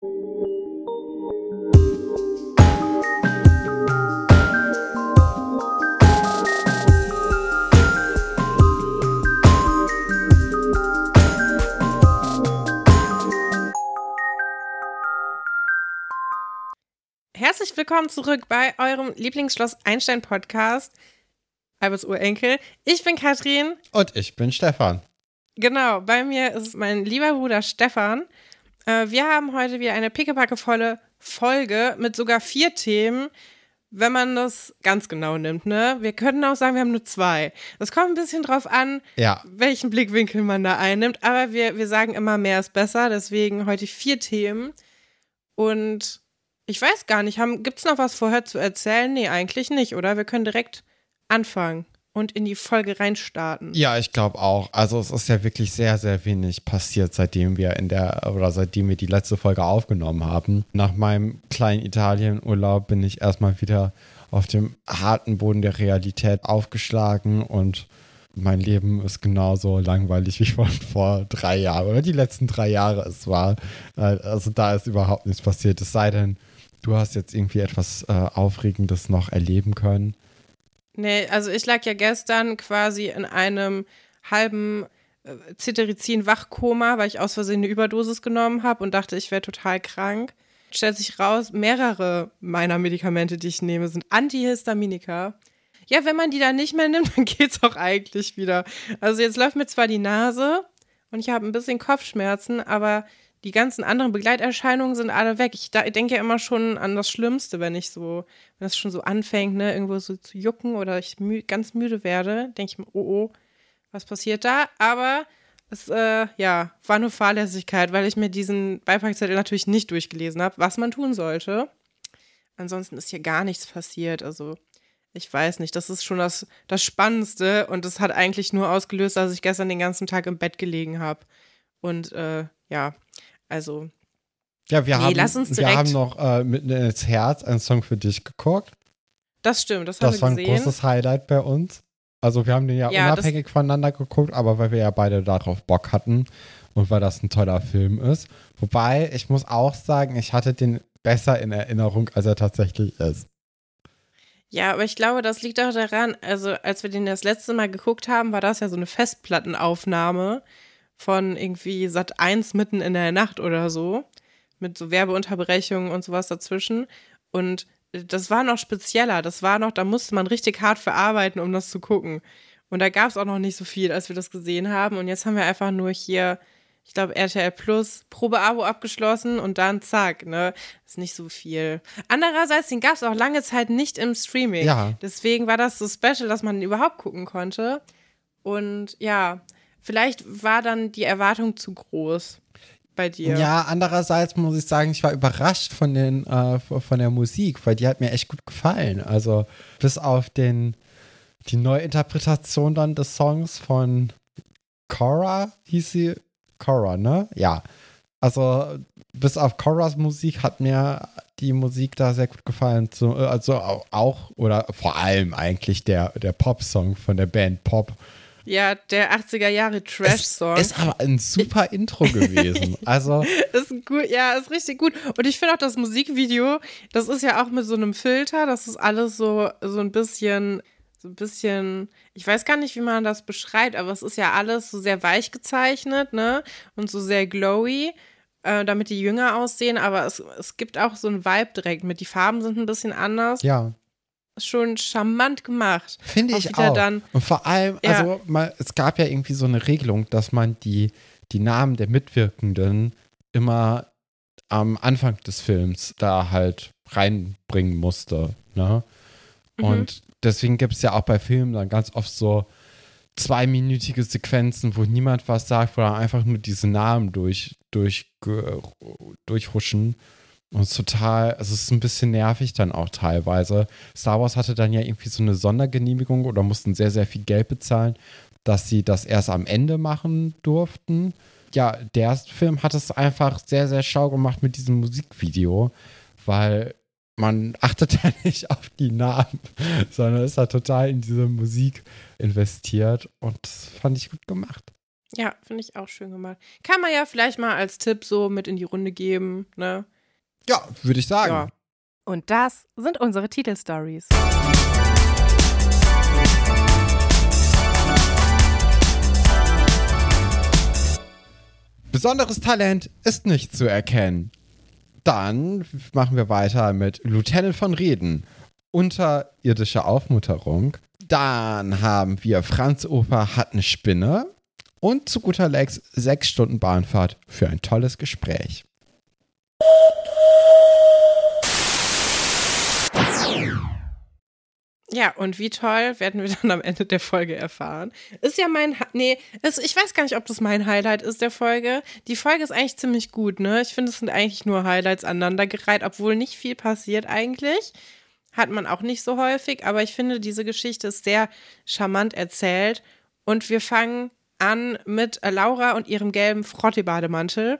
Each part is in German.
Herzlich willkommen zurück bei eurem Lieblingsschloss Einstein Podcast. Albers Urenkel. Ich bin Katrin. Und ich bin Stefan. Genau, bei mir ist mein lieber Bruder Stefan. Äh, wir haben heute wieder eine pickepackevolle Folge mit sogar vier Themen, wenn man das ganz genau nimmt. Ne? Wir können auch sagen, wir haben nur zwei. Das kommt ein bisschen drauf an, Ja, welchen Blickwinkel man da einnimmt. Aber wir, wir sagen immer, mehr ist besser. Deswegen heute vier Themen. Und ich weiß gar nicht, gibt es noch was vorher zu erzählen? Nee, eigentlich nicht, oder? Wir können direkt anfangen und in die Folge reinstarten. ja, ich glaube auch. Also es ist ja wirklich sehr, sehr wenig passiert, seitdem wir in der oder seitdem wir die letzte Folge aufgenommen haben. Nach meinem kleinen Italienurlaub bin ich erstmal wieder auf dem harten Boden der Realität aufgeschlagen und mein Leben ist genauso langweilig wie von vor drei Jahren oder die letzten drei Jahre es war. Äh, Also da ist überhaupt nichts passiert. Es sei denn, du hast jetzt irgendwie etwas äh, Aufregendes noch erleben können. Nee, also ich lag ja gestern quasi in einem halben äh, Cetirizin-Wachkoma, weil ich aus Versehen eine Überdosis genommen habe und dachte, ich wäre total krank. Stellt sich raus, mehrere meiner Medikamente, die ich nehme, sind Antihistaminika. Ja, wenn man die dann nicht mehr nimmt, dann geht's auch eigentlich wieder. Also jetzt läuft mir zwar die Nase und ich habe ein bisschen Kopfschmerzen, aber die ganzen anderen Begleiterscheinungen sind alle weg. Ich, denke ja immer schon an das Schlimmste, wenn ich so, wenn es schon so anfängt, ne, irgendwo so zu jucken oder ich mü ganz müde werde, denke ich mir, oh oh, was passiert da? Aber es, äh, ja, war nur Fahrlässigkeit, weil ich mir diesen Beipackzettel natürlich nicht durchgelesen habe, was man tun sollte. Ansonsten ist hier gar nichts passiert. Also, ich weiß nicht, das ist schon das, das Spannendste und das hat eigentlich nur ausgelöst, dass ich gestern den ganzen Tag im Bett gelegen habe. Und äh, ja, also Ja, wir, Nee, haben, lass uns wir haben noch äh, mitten ins Herz einen Song für dich geguckt. das stimmt, das haben Das wir war ein gesehen. großes Highlight bei uns. Also wir haben den ja, Ja, das- unabhängig voneinander geguckt, aber weil wir ja beide darauf Bock hatten und weil das ein toller Film ist. Wobei, ich muss auch sagen, ich hatte den besser in Erinnerung, als er tatsächlich ist. Ja, aber ich glaube, das liegt auch daran, also als wir den das letzte Mal geguckt haben, war das ja so eine Festplattenaufnahme von irgendwie Sat 1 mitten in der Nacht oder so, mit so Werbeunterbrechungen und sowas dazwischen. Und das war noch spezieller, das war noch, da musste man richtig hart verarbeiten, um das zu gucken. Und da gab es auch noch nicht so viel, als wir das gesehen haben. Und jetzt haben wir einfach nur hier, ich glaube, RTL Plus, Probeabo abgeschlossen und dann zack, ne? ist nicht so viel. Andererseits, den gab es auch lange Zeit nicht im Streaming. Ja. Deswegen war das so special, dass man ihn überhaupt gucken konnte. Und ja, vielleicht war dann die Erwartung zu groß bei dir. Ja, andererseits muss ich sagen, ich war überrascht von, den, äh, von der Musik, weil die hat mir echt gut gefallen. Also bis auf den, die Neuinterpretation dann des Songs von Cora, hieß sie Cora, ne? Ja. Also bis auf Coras Musik hat mir die Musik da sehr gut gefallen. So, also au- auch oder vor allem eigentlich der, der Pop-Song von der Band Pop. Ja, der 80er Jahre Trash-Song. Ist aber ein super Intro gewesen. Also Ist gut, ja, ist richtig gut. Und ich finde auch das Musikvideo, das ist ja auch mit so einem Filter, das ist alles so, so ein bisschen, so ein bisschen, ich weiß gar nicht, wie man das beschreibt, aber es ist ja alles so sehr weich gezeichnet, ne? Und so sehr glowy, äh, damit die jünger aussehen, aber es, es gibt auch so einen Vibe direkt mit. Die Farben sind ein bisschen anders. ja. Schon charmant gemacht. Finde Auch ich auch. dann- und vor allem, Ja. also mal, es gab ja irgendwie so eine Regelung, dass man die, die Namen der Mitwirkenden immer am Anfang des Films da halt reinbringen musste. Ne? Mhm. Und deswegen gibt es ja auch bei Filmen dann ganz oft so zweiminütige Sequenzen, wo niemand was sagt, wo dann einfach nur diese Namen durch, durch, durchhuschen. Und es ist total, also es ist ein bisschen nervig dann auch teilweise. Star Wars hatte dann ja irgendwie so eine Sondergenehmigung oder mussten sehr, sehr viel Geld bezahlen, dass sie das erst am Ende machen durften. Ja, der Film hat es einfach sehr, sehr schlau gemacht mit diesem Musikvideo, weil man achtet ja nicht auf die Namen, sondern ist da total in diese Musik investiert und das fand ich gut gemacht. Ja, finde ich auch schön gemacht. Kann man ja vielleicht mal als Tipp so mit in die Runde geben, ne? Ja, würde ich sagen. Ja. Und das sind unsere Titelstories. Besonderes Talent ist nicht zu erkennen. Dann machen wir weiter mit Lieutenant von Reden. Unterirdische Aufmutterung. Dann haben wir Franz Oper hat eine Spinne. Und zu guter Letzt sechs Stunden Bahnfahrt für ein tolles Gespräch. Ja, und wie toll werden wir dann am Ende der Folge erfahren. Ist ja mein, nee, ist, ich weiß gar nicht, ob das mein Highlight ist der Folge. Die Folge ist eigentlich ziemlich gut, ne? Ich finde, es sind eigentlich nur Highlights aneinandergereiht, obwohl nicht viel passiert eigentlich. Hat man auch nicht so häufig, aber ich finde, diese Geschichte ist sehr charmant erzählt. Und wir fangen an mit Laura und ihrem gelben Frottee-Bademantel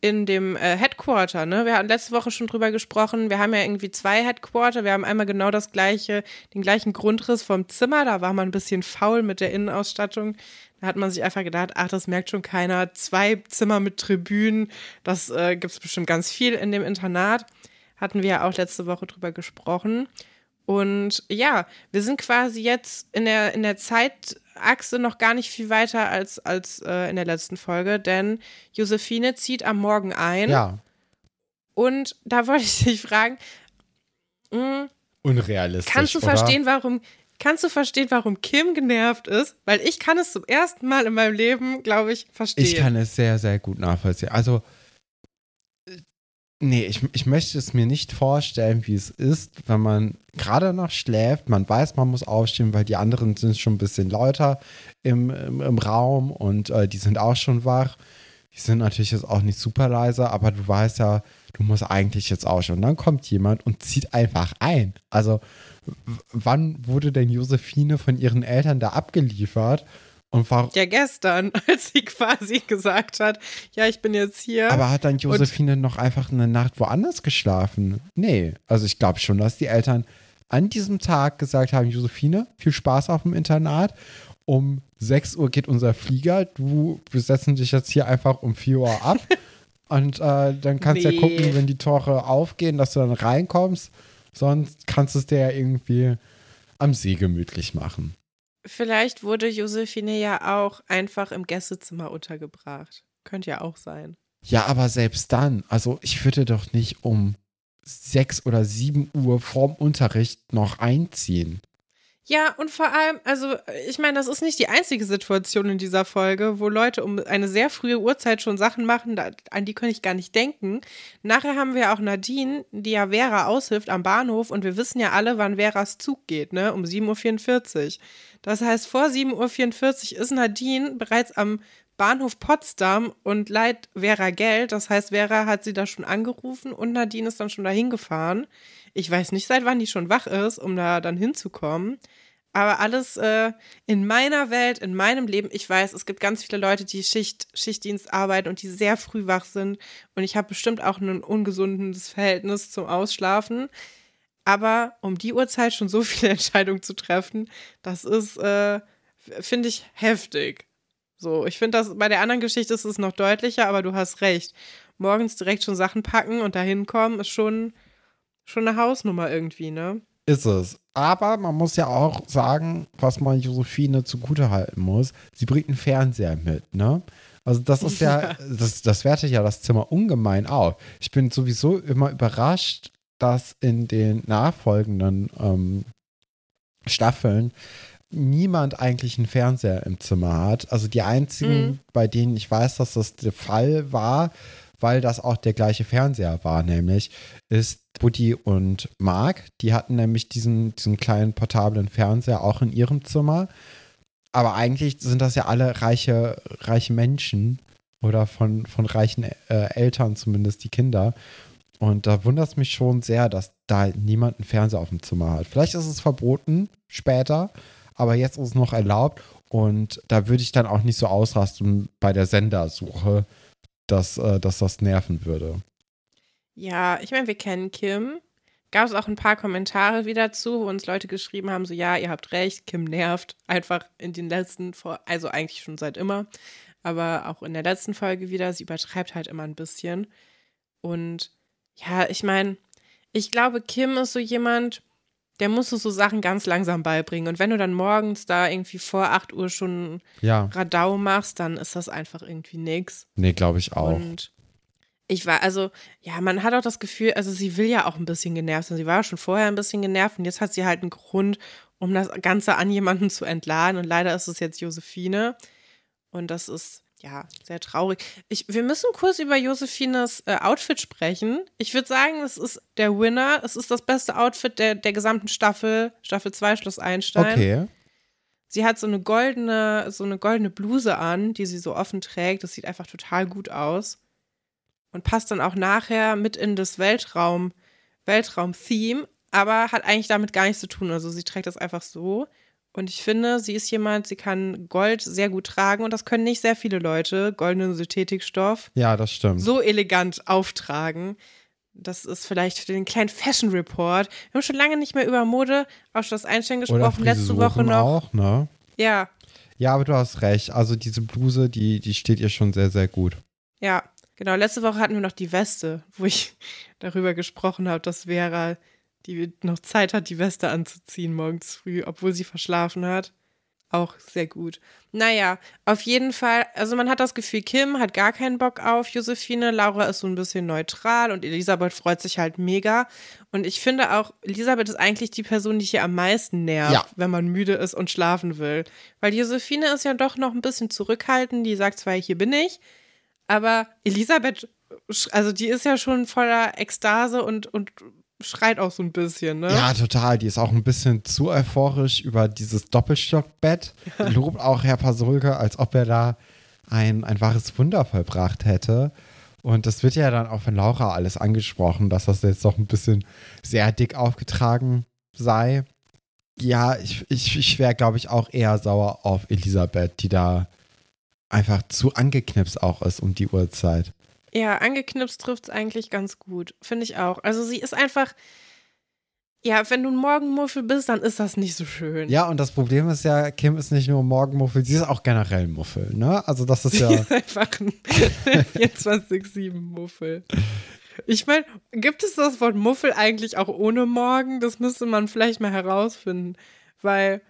in dem äh, Headquarter, ne? Wir hatten letzte Woche schon drüber gesprochen. Wir haben ja irgendwie zwei Headquarter. Wir haben einmal genau das gleiche, den gleichen Grundriss vom Zimmer. Da war man ein bisschen faul mit der Innenausstattung. Da hat man sich einfach gedacht, ach, das merkt schon keiner. Zwei Zimmer mit Tribünen, das äh, gibt es bestimmt ganz viel in dem Internat. Hatten wir ja auch letzte Woche drüber gesprochen. Und ja, wir sind quasi jetzt in der, in der Zeitachse noch gar nicht viel weiter als, als äh, in der letzten Folge, denn Josephine zieht am Morgen ein. Ja. Und da wollte ich dich fragen, mh, hm, Unrealistisch. Kannst du oder? verstehen, warum. Kannst du verstehen, warum Kim genervt ist? Weil ich kann es zum ersten Mal in meinem Leben, glaube ich, verstehen. Ich kann es sehr, sehr gut nachvollziehen. Also, Nee, ich, ich möchte es mir nicht vorstellen, wie es ist, wenn man gerade noch schläft. Man weiß, man muss aufstehen, weil die anderen sind schon ein bisschen lauter im, im, im Raum und äh, die sind auch schon wach. Die sind natürlich jetzt auch nicht super leise, aber du weißt ja, du musst eigentlich jetzt aufstehen. Und dann kommt jemand und zieht einfach ein. Also, wann wurde denn Josephine von ihren Eltern da abgeliefert? Und ja, gestern, als sie quasi gesagt hat, ja, ich bin jetzt hier. Aber hat dann Josephine noch einfach eine Nacht woanders geschlafen? Nee. Also ich glaube schon, dass die Eltern an diesem Tag gesagt haben, Josephine, viel Spaß auf dem Internat. Um 6 Uhr geht unser Flieger. Du, wir setzen dich jetzt hier einfach um 4 Uhr ab. Und äh, dann kannst du nee. ja gucken, wenn die Tore aufgehen, dass du dann reinkommst. Sonst kannst du es dir ja irgendwie am See gemütlich machen. Vielleicht wurde Josephine ja auch einfach im Gästezimmer untergebracht. Könnte ja auch sein. Ja, aber selbst dann, also ich würde doch nicht um sechs oder sieben Uhr vorm Unterricht noch einziehen. Ja, und vor allem, also ich meine, das ist nicht die einzige Situation in dieser Folge, wo Leute um eine sehr frühe Uhrzeit schon Sachen machen, da, an die kann ich gar nicht denken. Nachher haben wir auch Nadine, die ja Vera aushilft am Bahnhof und wir wissen ja alle, wann Veras Zug geht, ne? Um 7.44 Uhr. Das heißt, vor 7.44 Uhr ist Nadine bereits am Bahnhof Potsdam und leiht Vera Geld. Das heißt, Vera hat sie da schon angerufen und Nadine ist dann schon dahin gefahren. Ich weiß nicht, seit wann die schon wach ist, um da dann hinzukommen. Aber alles äh, in meiner Welt, in meinem Leben, ich weiß, es gibt ganz viele Leute, die Schicht, Schichtdienst arbeiten und die sehr früh wach sind. Und ich habe bestimmt auch ein ungesundes Verhältnis zum Ausschlafen. Aber um die Uhrzeit schon so viele Entscheidungen zu treffen, das ist, äh, finde ich, heftig. So, ich finde das, bei der anderen Geschichte ist es noch deutlicher, aber du hast recht. Morgens direkt schon Sachen packen und dahin kommen, ist schon, schon eine Hausnummer irgendwie, ne? Ist es. Aber man muss ja auch sagen, was man Josephine zugutehalten muss. Sie bringt einen Fernseher mit, ne? Also das ist ja, ja, das, das wertet ja das Zimmer ungemein auf. Ich bin sowieso immer überrascht, dass in den nachfolgenden ähm, Staffeln niemand eigentlich einen Fernseher im Zimmer hat. Also die einzigen, mhm. bei denen ich weiß, dass das der Fall war, weil das auch der gleiche Fernseher war, nämlich ist Buddy und Mark. Die hatten nämlich diesen, diesen kleinen portablen Fernseher auch in ihrem Zimmer. Aber eigentlich sind das ja alle reiche, reiche Menschen oder von, von reichen äh, Eltern zumindest die Kinder. Und da wundert es mich schon sehr, dass da niemand einen Fernseher auf dem Zimmer hat. Vielleicht ist es verboten später, aber jetzt ist es noch erlaubt. Und da würde ich dann auch nicht so ausrasten bei der Sendersuche, dass, äh, dass das nerven würde. Ja, ich meine, wir kennen Kim. gab es auch ein paar Kommentare wieder zu, wo uns Leute geschrieben haben, so ja, ihr habt recht, Kim nervt einfach in den letzten, also eigentlich schon seit immer, aber auch in der letzten Folge wieder, sie übertreibt halt immer ein bisschen. Und ja, ich meine, ich glaube, Kim ist so jemand, der muss so Sachen ganz langsam beibringen. Und wenn du dann morgens da irgendwie vor 8 Uhr schon ja. Radau machst, dann ist das einfach irgendwie nix. Nee, glaube ich auch. Und ich war, also, ja, man hat auch das Gefühl, also sie will ja auch ein bisschen genervt sein. Sie war schon vorher ein bisschen genervt und jetzt hat sie halt einen Grund, um das Ganze an jemanden zu entladen. Und leider ist es jetzt Josephine. Und das ist, ja, sehr traurig. Ich, wir müssen kurz über Josephines äh, Outfit sprechen. Ich würde sagen, es ist der Winner. Es ist das beste Outfit der, der gesamten Staffel, Staffel 2 Schloss Einstein. Okay. Sie hat so eine goldene, so eine goldene Bluse an, die sie so offen trägt. Das sieht einfach total gut aus. Und passt dann auch nachher mit in das Weltraum, Weltraum-Theme, aber hat eigentlich damit gar nichts zu tun. Also sie trägt das einfach so. Und ich finde, sie ist jemand, sie kann Gold sehr gut tragen und das können nicht sehr viele Leute, goldenen Synthetikstoff. Ja, das stimmt. So elegant auftragen. Das ist vielleicht für den kleinen Fashion Report. Wir haben schon lange nicht mehr über Mode auf Schloss Einstein gesprochen, letzte Woche noch. auch, ne? Ja. Ja, aber du hast recht. Also diese Bluse, die, die steht ihr schon sehr, sehr gut. Ja, genau. Letzte Woche hatten wir noch die Weste, wo ich darüber gesprochen habe, dass Vera die noch Zeit hat, die Weste anzuziehen morgens früh, obwohl sie verschlafen hat. Auch sehr gut. Naja, auf jeden Fall, also man hat das Gefühl, Kim hat gar keinen Bock auf Josephine, Laura ist so ein bisschen neutral und Elisabeth freut sich halt mega. Und ich finde auch, Elisabeth ist eigentlich die Person, die hier am meisten nervt, ja. wenn man müde ist und schlafen will. Weil Josephine ist ja doch noch ein bisschen zurückhaltend, die sagt zwar, hier bin ich, aber Elisabeth, also die ist ja schon voller Ekstase und, und schreit auch so ein bisschen, ne? Ja, total. Die ist auch ein bisschen zu euphorisch über dieses Doppelstockbett. Lobt auch Herr Pasulke, als ob er da ein, ein wahres Wunder vollbracht hätte. Und das wird ja dann auch von Laura alles angesprochen, dass das jetzt doch ein bisschen sehr dick aufgetragen sei. Ja, ich, ich, ich wäre, glaube ich, auch eher sauer auf Elisabeth, die da einfach zu angeknipst auch ist um die Uhrzeit. Ja, angeknipst trifft es eigentlich ganz gut. Finde ich auch. Also sie ist einfach. Ja, wenn du ein Morgenmuffel bist, dann ist das nicht so schön. Ja, und das Problem ist ja, Kim ist nicht nur Morgenmuffel, sie ist auch generell Muffel, ne? Also das ist ja. Sie ist einfach ein 24-7-Muffel. Ich meine, gibt es das Wort Muffel eigentlich auch ohne Morgen? Das müsste man vielleicht mal herausfinden. Weil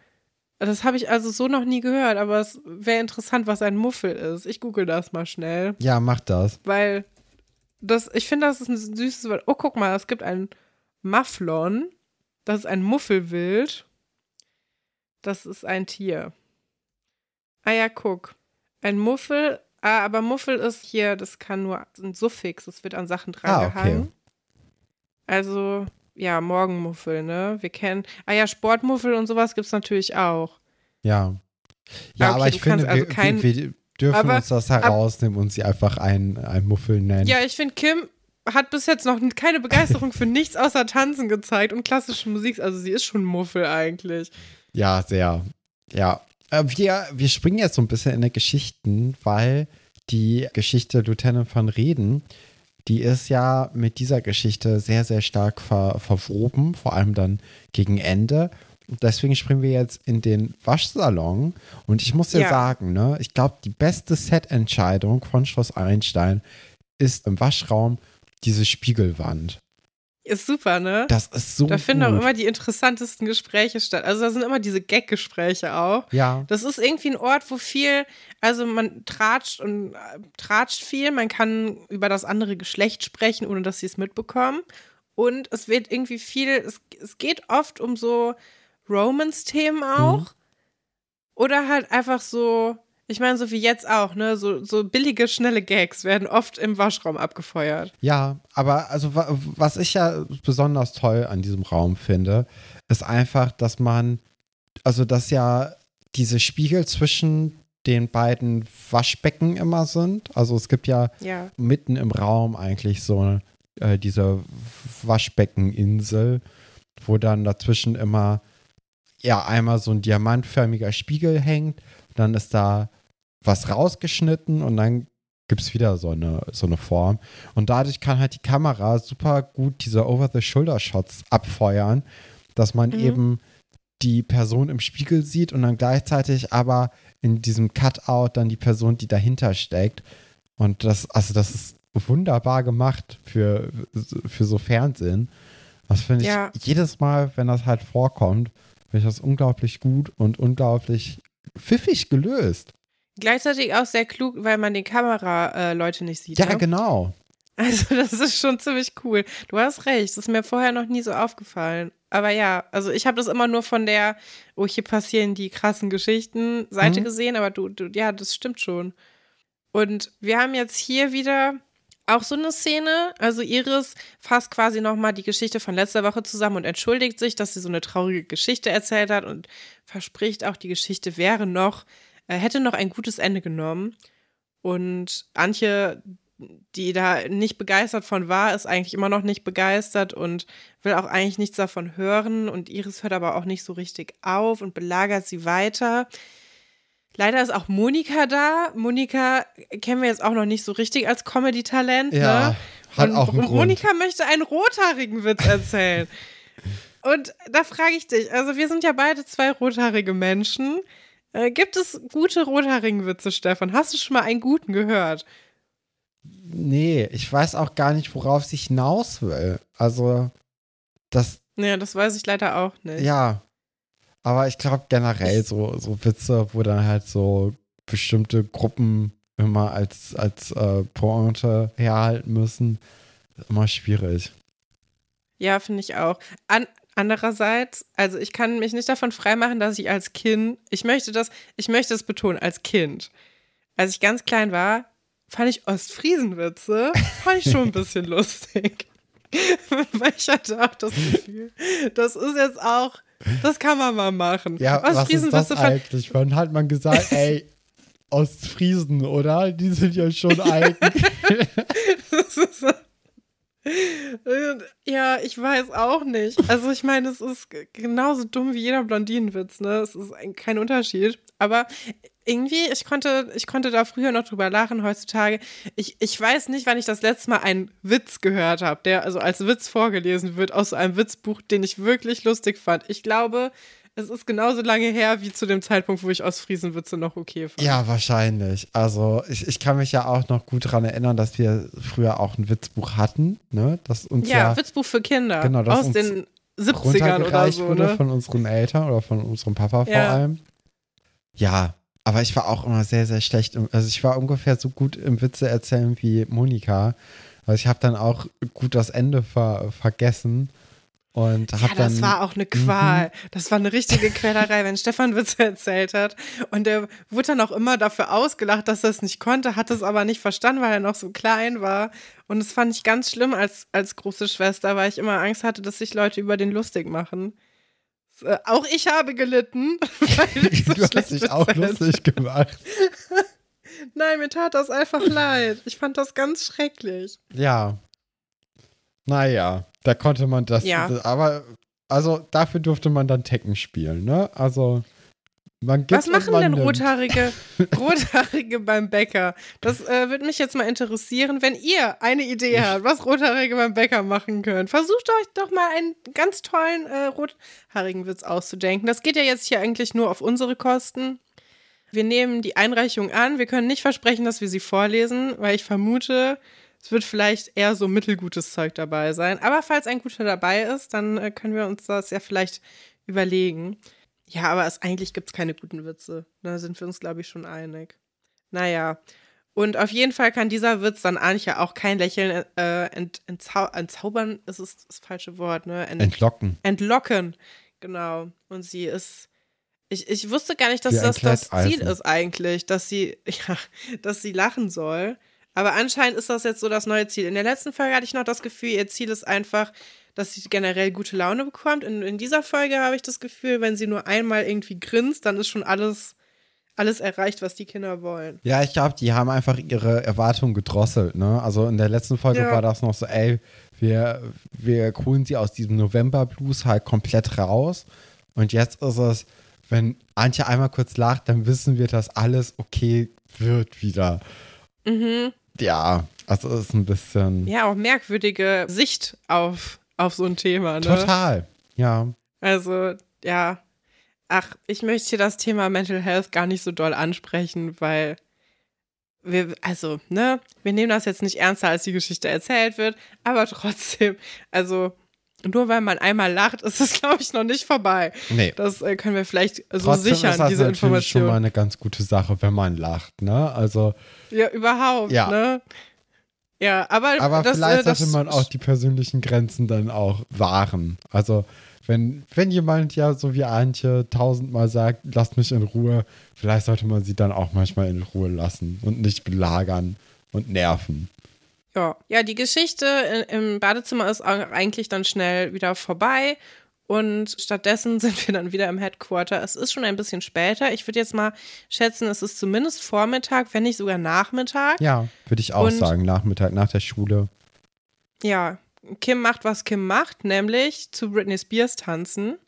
das habe ich also so noch nie gehört, aber es wäre interessant, was ein Muffel ist. Ich google das mal schnell. Ja, mach das. Weil das, ich finde, das ist ein süßes Wort. Oh, guck mal, es gibt ein Mufflon. Das ist ein Muffelwild. Das ist ein Tier. Ah ja, guck. Ein Muffel, ah, aber Muffel ist hier, das kann nur ein Suffix, das wird an Sachen dran gehangen. Ah, okay. Also, ja, Morgenmuffel, ne? Wir kennen, ah ja, Sportmuffel und sowas gibt es natürlich auch. Ja. Ja, okay, aber ich finde, also wir, kein, wir, dürfen aber, uns das herausnehmen ab, und sie einfach ein, ein Muffel nennen. Ja, ich finde, Kim hat bis jetzt noch keine Begeisterung für nichts außer Tanzen gezeigt und klassische Musik. Also sie ist schon Muffel eigentlich. Ja, sehr. Ja. Äh, wir, wir springen jetzt so ein bisschen in die Geschichten, weil die Geschichte Lieutenant von Reden die ist ja mit dieser Geschichte sehr, sehr stark ver verwoben, vor allem dann gegen Ende. Und deswegen springen wir jetzt in den Waschsalon. Und ich muss dir ja. sagen, ne, ich glaube, die beste Set-Entscheidung von Schloss Einstein ist im Waschraum diese Spiegelwand. Ist super, ne? Das ist so. Da finden gut. auch immer die interessantesten Gespräche statt. Also da sind immer diese Gag-Gespräche auch. Ja. Das ist irgendwie ein Ort, wo viel, also man tratscht und äh, tratscht viel, man kann über das andere Geschlecht sprechen, ohne dass sie es mitbekommen. Und es wird irgendwie viel, es, es geht oft um so Romance-Themen auch. Mhm. Oder halt einfach so, ich meine, so wie jetzt auch, ne? So, so billige, schnelle Gags werden oft im Waschraum abgefeuert. Ja, aber also was ich ja besonders toll an diesem Raum finde, ist einfach, dass man, also dass ja diese Spiegel zwischen den beiden Waschbecken immer sind. Also es gibt ja, ja. mitten im Raum eigentlich so äh, diese Waschbeckeninsel, wo dann dazwischen immer ja einmal so ein diamantförmiger Spiegel hängt. Dann ist da was rausgeschnitten und dann gibt es wieder so eine, so eine Form. Und dadurch kann halt die Kamera super gut diese Over-the-Shoulder-Shots abfeuern, dass man Mhm. eben die Person im Spiegel sieht und dann gleichzeitig aber in diesem Cutout dann die Person, die dahinter steckt. Und das, also das ist wunderbar gemacht für, für so Fernsehen. Das finde ich Ja. jedes Mal, wenn das halt vorkommt, finde ich das unglaublich gut und unglaublich pfiffig gelöst. Gleichzeitig auch sehr klug, weil man den Kameraleute nicht sieht. Ja, ne? genau. Also das ist schon ziemlich cool. Du hast recht, das ist mir vorher noch nie so aufgefallen. Aber ja, also ich habe das immer nur von der, oh, hier passieren die krassen Geschichten Seite Mhm. gesehen, aber du, du, ja, das stimmt schon. Und wir haben jetzt hier wieder auch so eine Szene. Also Iris fasst quasi nochmal die Geschichte von letzter Woche zusammen und entschuldigt sich, dass sie so eine traurige Geschichte erzählt hat und verspricht auch, die Geschichte wäre noch, äh, hätte noch ein gutes Ende genommen. Und Antje, die da nicht begeistert von war, ist eigentlich immer noch nicht begeistert und will auch eigentlich nichts davon hören. Und Iris hört aber auch nicht so richtig auf und belagert sie weiter. Leider ist auch Monika da. Monika kennen wir jetzt auch noch nicht so richtig als Comedy-Talent. Ja, ne? hat und auch einen und Grund. Monika möchte einen rothaarigen Witz erzählen. und da frage ich dich, also wir sind ja beide zwei rothaarige Menschen. Äh, gibt es gute rothaarigen Witze, Stefan? Hast du schon mal einen guten gehört? Nee, ich weiß auch gar nicht, worauf sie hinaus will. Also, das, Ja, das weiß ich leider auch nicht. ja. Aber ich glaube generell so, so Witze, wo dann halt so bestimmte Gruppen immer als, als äh, Pointe herhalten müssen, ist immer schwierig. Ja, finde ich auch. An, andererseits, also ich kann mich nicht davon freimachen, dass ich als Kind, ich möchte das, ich möchte es betonen, als Kind, als ich ganz klein war, fand ich Ostfriesenwitze, fand ich schon ein bisschen lustig. Weil ich hatte auch das Gefühl, das ist jetzt auch, das kann man mal machen. Ja, was ist das eigentlich? Wann hat man gesagt, ey, Ostfriesen, oder? Die sind ja schon alt. Das ist so- Ja, ich weiß auch nicht. Also ich meine, es ist genauso dumm wie jeder Blondinenwitz, ne? Es ist ein, kein Unterschied. Aber irgendwie, ich konnte, ich konnte da früher noch drüber lachen, heutzutage. Ich, ich weiß nicht, wann ich das letzte Mal einen Witz gehört habe, der also als Witz vorgelesen wird aus so einem Witzbuch, den ich wirklich lustig fand. Ich glaube, es ist genauso lange her wie zu dem Zeitpunkt, wo ich aus Friesenwitze noch okay fand. Ja, wahrscheinlich. Also ich, ich kann mich ja auch noch gut daran erinnern, dass wir früher auch ein Witzbuch hatten, ne? Das uns Ja, ja, Witzbuch für Kinder. Genau, das aus uns den 70ern oder so, wurde ne? von unseren Eltern oder von unserem Papa vor Ja. allem. Ja, aber ich war auch immer sehr, sehr schlecht. Im, also ich war ungefähr so gut im Witze erzählen wie Monika. Also ich habe dann auch gut das Ende ver, vergessen und habe Ja, dann das war auch eine Qual. Das war eine richtige Quälerei, wenn Stefan Witze erzählt hat. Und der wurde dann auch immer dafür ausgelacht, dass er es nicht konnte, hat es aber nicht verstanden, weil er noch so klein war. Und das fand ich ganz schlimm als, als große Schwester, weil ich immer Angst hatte, dass sich Leute über den lustig machen. Äh, Auch ich habe gelitten. Weil ich so du hast dich auch lustig gemacht. Nein, mir tat das einfach leid. Ich fand das ganz schrecklich. Ja. Naja, da konnte man das. Ja. Aber, also dafür durfte man dann Tekken spielen, ne? Also, man gibt Was machen denn nimmt. Rothaarige, Rothaarige beim Bäcker? Das äh, würde mich jetzt mal interessieren, wenn ihr eine Idee habt, was Rothaarige beim Bäcker machen können. Versucht euch doch mal einen ganz tollen äh, rothaarigen Witz auszudenken. Das geht ja jetzt hier eigentlich nur auf unsere Kosten. Wir nehmen die Einreichung an. Wir können nicht versprechen, dass wir sie vorlesen, weil ich vermute, es wird vielleicht eher so mittelgutes Zeug dabei sein. Aber falls ein guter dabei ist, dann äh, können wir uns das ja vielleicht überlegen. Ja, aber es, eigentlich gibt es keine guten Witze. Da sind wir uns, glaube ich, schon einig. Naja. Und auf jeden Fall kann dieser Witz dann Anja auch kein Lächeln äh, ent, entzau entzaubern, ist es das falsche Wort, ne? Ent Entlocken. entlocken. Genau. Und sie ist. Ich, ich wusste gar nicht, dass das das. Ziel ist eigentlich, dass sie, ja, dass sie lachen soll. Aber anscheinend ist das jetzt so das neue Ziel. In der letzten Folge hatte ich noch das Gefühl, ihr Ziel ist einfach, dass sie generell gute Laune bekommt. In, in dieser Folge habe ich das Gefühl, wenn sie nur einmal irgendwie grinst, dann ist schon alles, alles erreicht, was die Kinder wollen. Ja, ich glaube, die haben einfach ihre Erwartungen gedrosselt, ne? Also in der letzten Folge Ja. war das noch so, ey, wir, wir holen sie aus diesem November-Blues halt komplett raus. Und jetzt ist es, wenn Antje einmal kurz lacht, dann wissen wir, dass alles okay wird wieder. Mhm. Ja, also es ist ein bisschen. Ja, auch merkwürdige Sicht auf, auf so ein Thema. Ne? Total, ja. Also, ja. Ach, ich möchte hier das Thema Mental Health gar nicht so doll ansprechen, weil wir, also, ne, wir nehmen das jetzt nicht ernster, als die Geschichte erzählt wird, aber trotzdem, also, nur weil man einmal lacht, ist es, glaube ich, noch nicht vorbei. Nee. Das äh, können wir vielleicht so Trotzdem sichern, ist das diese natürlich schon mal Information. eine ganz gute Sache, wenn man lacht, ne? Also, Ja, überhaupt, Ja. ne? Ja, aber, aber das, vielleicht äh, das, sollte man auch die persönlichen Grenzen dann auch wahren. Also, wenn, wenn jemand ja so wie Antje tausendmal sagt, lasst mich in Ruhe, vielleicht sollte man sie dann auch manchmal in Ruhe lassen und nicht belagern und nerven. Ja, ja die Geschichte im Badezimmer ist eigentlich dann schnell wieder vorbei. Und stattdessen sind wir dann wieder im Headquarter. Es ist schon ein bisschen später. Ich würde jetzt mal schätzen, es ist zumindest Vormittag, wenn nicht sogar Nachmittag. Ja, würde ich auch Und- sagen, Nachmittag nach der Schule. Ja, Kim macht, was Kim macht, nämlich zu Britney Spears tanzen.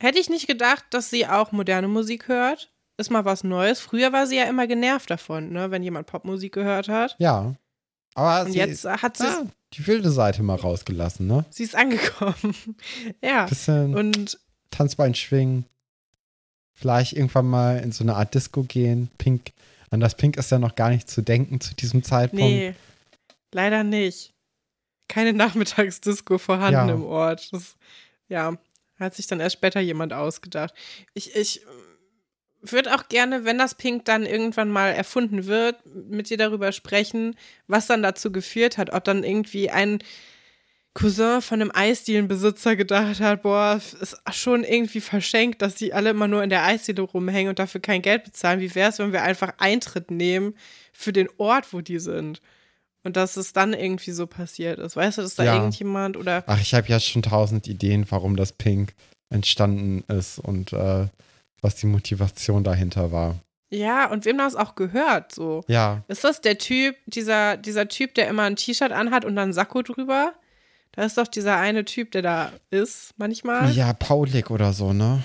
Hätte ich nicht gedacht, dass sie auch moderne Musik hört. Ist mal was Neues. Früher war sie ja immer genervt davon, ne, wenn jemand Popmusik gehört hat. Ja. Aber sie, jetzt hat sie, ah, die wilde Seite mal rausgelassen, ne? sie ist angekommen. ja. Bisschen Und Tanzbein schwingen. Vielleicht irgendwann mal in so eine Art Disco gehen. Pink. An das Pink ist ja noch gar nicht zu denken zu diesem Zeitpunkt. nee, leider nicht. Keine Nachmittagsdisco vorhanden Ja. im Ort. Das, ja, hat sich dann erst später jemand ausgedacht. Ich, ich würde auch gerne, wenn das Pink dann irgendwann mal erfunden wird, mit dir darüber sprechen, was dann dazu geführt hat. Ob dann irgendwie ein Cousin von einem Eisdielenbesitzer gedacht hat, boah, ist schon irgendwie verschenkt, dass die alle immer nur in der Eisdiele rumhängen und dafür kein Geld bezahlen. Wie wäre es, wenn wir einfach Eintritt nehmen für den Ort, wo die sind? Und dass es dann irgendwie so passiert ist. Weißt du, dass da Ja. irgendjemand oder Ach, ich habe ja schon tausend Ideen, warum das Pink entstanden ist und äh, was die Motivation dahinter war. ja, und wem das auch gehört, so. Ja, Ist das der Typ, dieser, dieser Typ, der immer ein T-Shirt anhat und dann Sakko drüber? Da ist doch dieser eine Typ, der da ist, manchmal. ja, Paulik oder so, ne?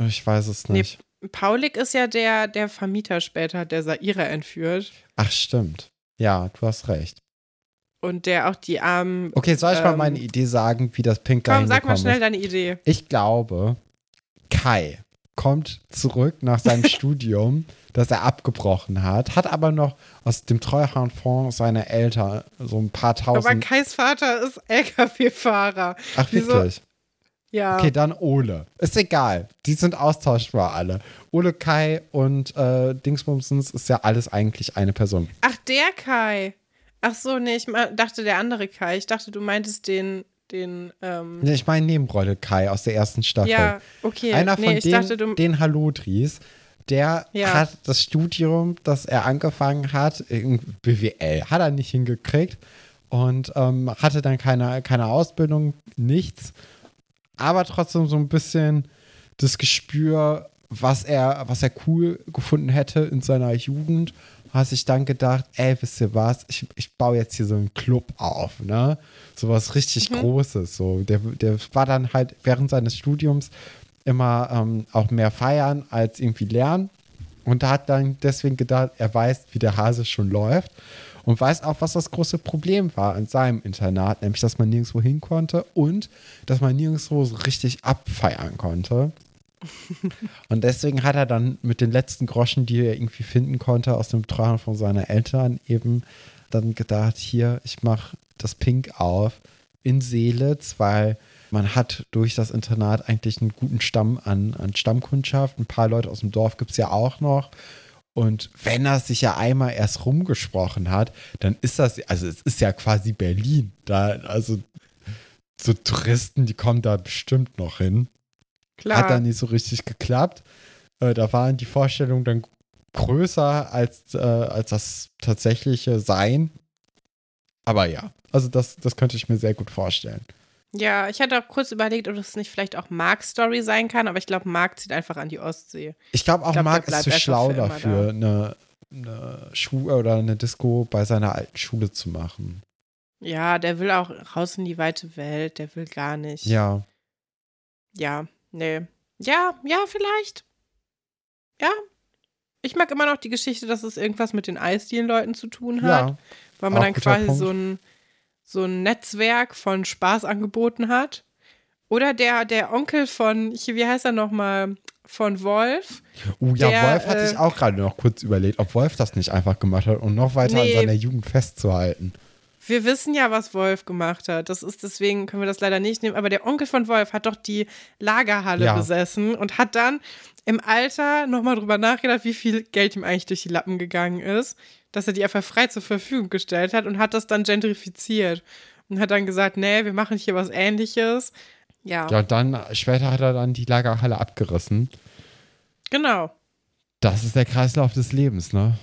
Ich weiß es Nee. nicht. Paulik ist ja der, der Vermieter später, der Saira entführt. Ach, stimmt. Ja, du hast recht. Und der auch die armen. Okay, soll ich mal Ähm, meine Idee sagen, wie das Pink Komm, sag mal schnell ist? deine Idee. Ich glaube, Kai kommt zurück nach seinem Studium, das er abgebrochen hat, hat aber noch aus dem Treuhandfonds seiner Eltern so ein paar Aber tausend. Kais Vater ist LKW-Fahrer. Ach, wieso- wirklich? Ja. Okay, dann Ole. Ist egal. Die sind austauschbar alle. Ole, Kai und äh, Dingsbumsens ist ja alles eigentlich eine Person. Ach, der Kai. Ach so, nee, ich dachte der andere Kai. Ich dachte, du meintest den, den, ähm, Ich meine Nebenrolle Kai aus der ersten Staffel. ja, okay. Einer nee, von den, dachte, den Halodris, der Ja. hat das Studium, das er angefangen hat, in BWL, hat er nicht hingekriegt und ähm, hatte dann keine, keine Ausbildung, nichts, aber trotzdem so ein bisschen das Gespür, was er, was er cool gefunden hätte in seiner Jugend, hat sich dann gedacht, ey, wisst ihr was, ich, ich baue jetzt hier so einen Club auf, ne? So was richtig Großes. So. Der, der war dann halt während seines Studiums immer ähm, auch mehr feiern als irgendwie lernen. Und hat dann deswegen gedacht, er weiß, wie der Hase schon läuft und weiß auch, was das große Problem war an seinem Internat, nämlich, dass man nirgendwo hin konnte und dass man nirgendwo so richtig abfeiern konnte. Und deswegen hat er dann mit den letzten Groschen, die er irgendwie finden konnte, aus dem Treuhand von seiner Eltern eben dann gedacht, hier, ich mache das Pink auf in Seelitz, weil man hat durch das Internat eigentlich einen guten Stamm an, an Stammkundschaft. Ein paar Leute aus dem Dorf gibt es ja auch noch. Und wenn das sich ja einmal erst rumgesprochen hat, dann ist das, also es ist ja quasi Berlin. Da, also so Touristen, die kommen da bestimmt noch hin. Klar. Hat dann nicht so richtig geklappt. Äh, da waren die Vorstellungen dann größer als, äh, als das tatsächliche Sein. Aber ja, also das, das könnte ich mir sehr gut vorstellen. Ja, ich hatte auch kurz überlegt, ob das nicht vielleicht auch Marks Story sein kann, aber ich glaube, Mark zieht einfach an die Ostsee. Ich glaube auch, Ich glaub, Marc der ist zu schlau dafür, eine, eine Schule oder eine Disco bei seiner alten Schule zu machen. Ja, der will auch raus in die weite Welt, der will gar nicht. Ja. Ja, nee. Ja, ja, vielleicht. Ja. Ich mag immer noch die Geschichte, dass es irgendwas mit den Eisdielen-Leuten zu tun hat. Ja, weil man dann quasi Punkt. so ein, so ein Netzwerk von Spaßangeboten hat. Oder der, der Onkel von, hier, wie heißt er nochmal? Von Wolf. Oh ja, Der, Wolf hatte äh, ich auch gerade noch kurz überlegt, ob Wolf das nicht einfach gemacht hat, um noch weiter Nee. an seiner Jugend festzuhalten. Wir wissen ja, was Wolf gemacht hat. Das ist deswegen können wir das leider nicht nehmen. Aber der Onkel von Wolf hat doch die Lagerhalle Ja. besessen und hat dann im Alter nochmal drüber nachgedacht, wie viel Geld ihm eigentlich durch die Lappen gegangen ist, dass er die einfach frei zur Verfügung gestellt hat und hat das dann gentrifiziert und hat dann gesagt, nee, wir machen hier was Ähnliches. Ja, Ja, und dann später hat er dann die Lagerhalle abgerissen. genau. Das ist der Kreislauf des Lebens, ne?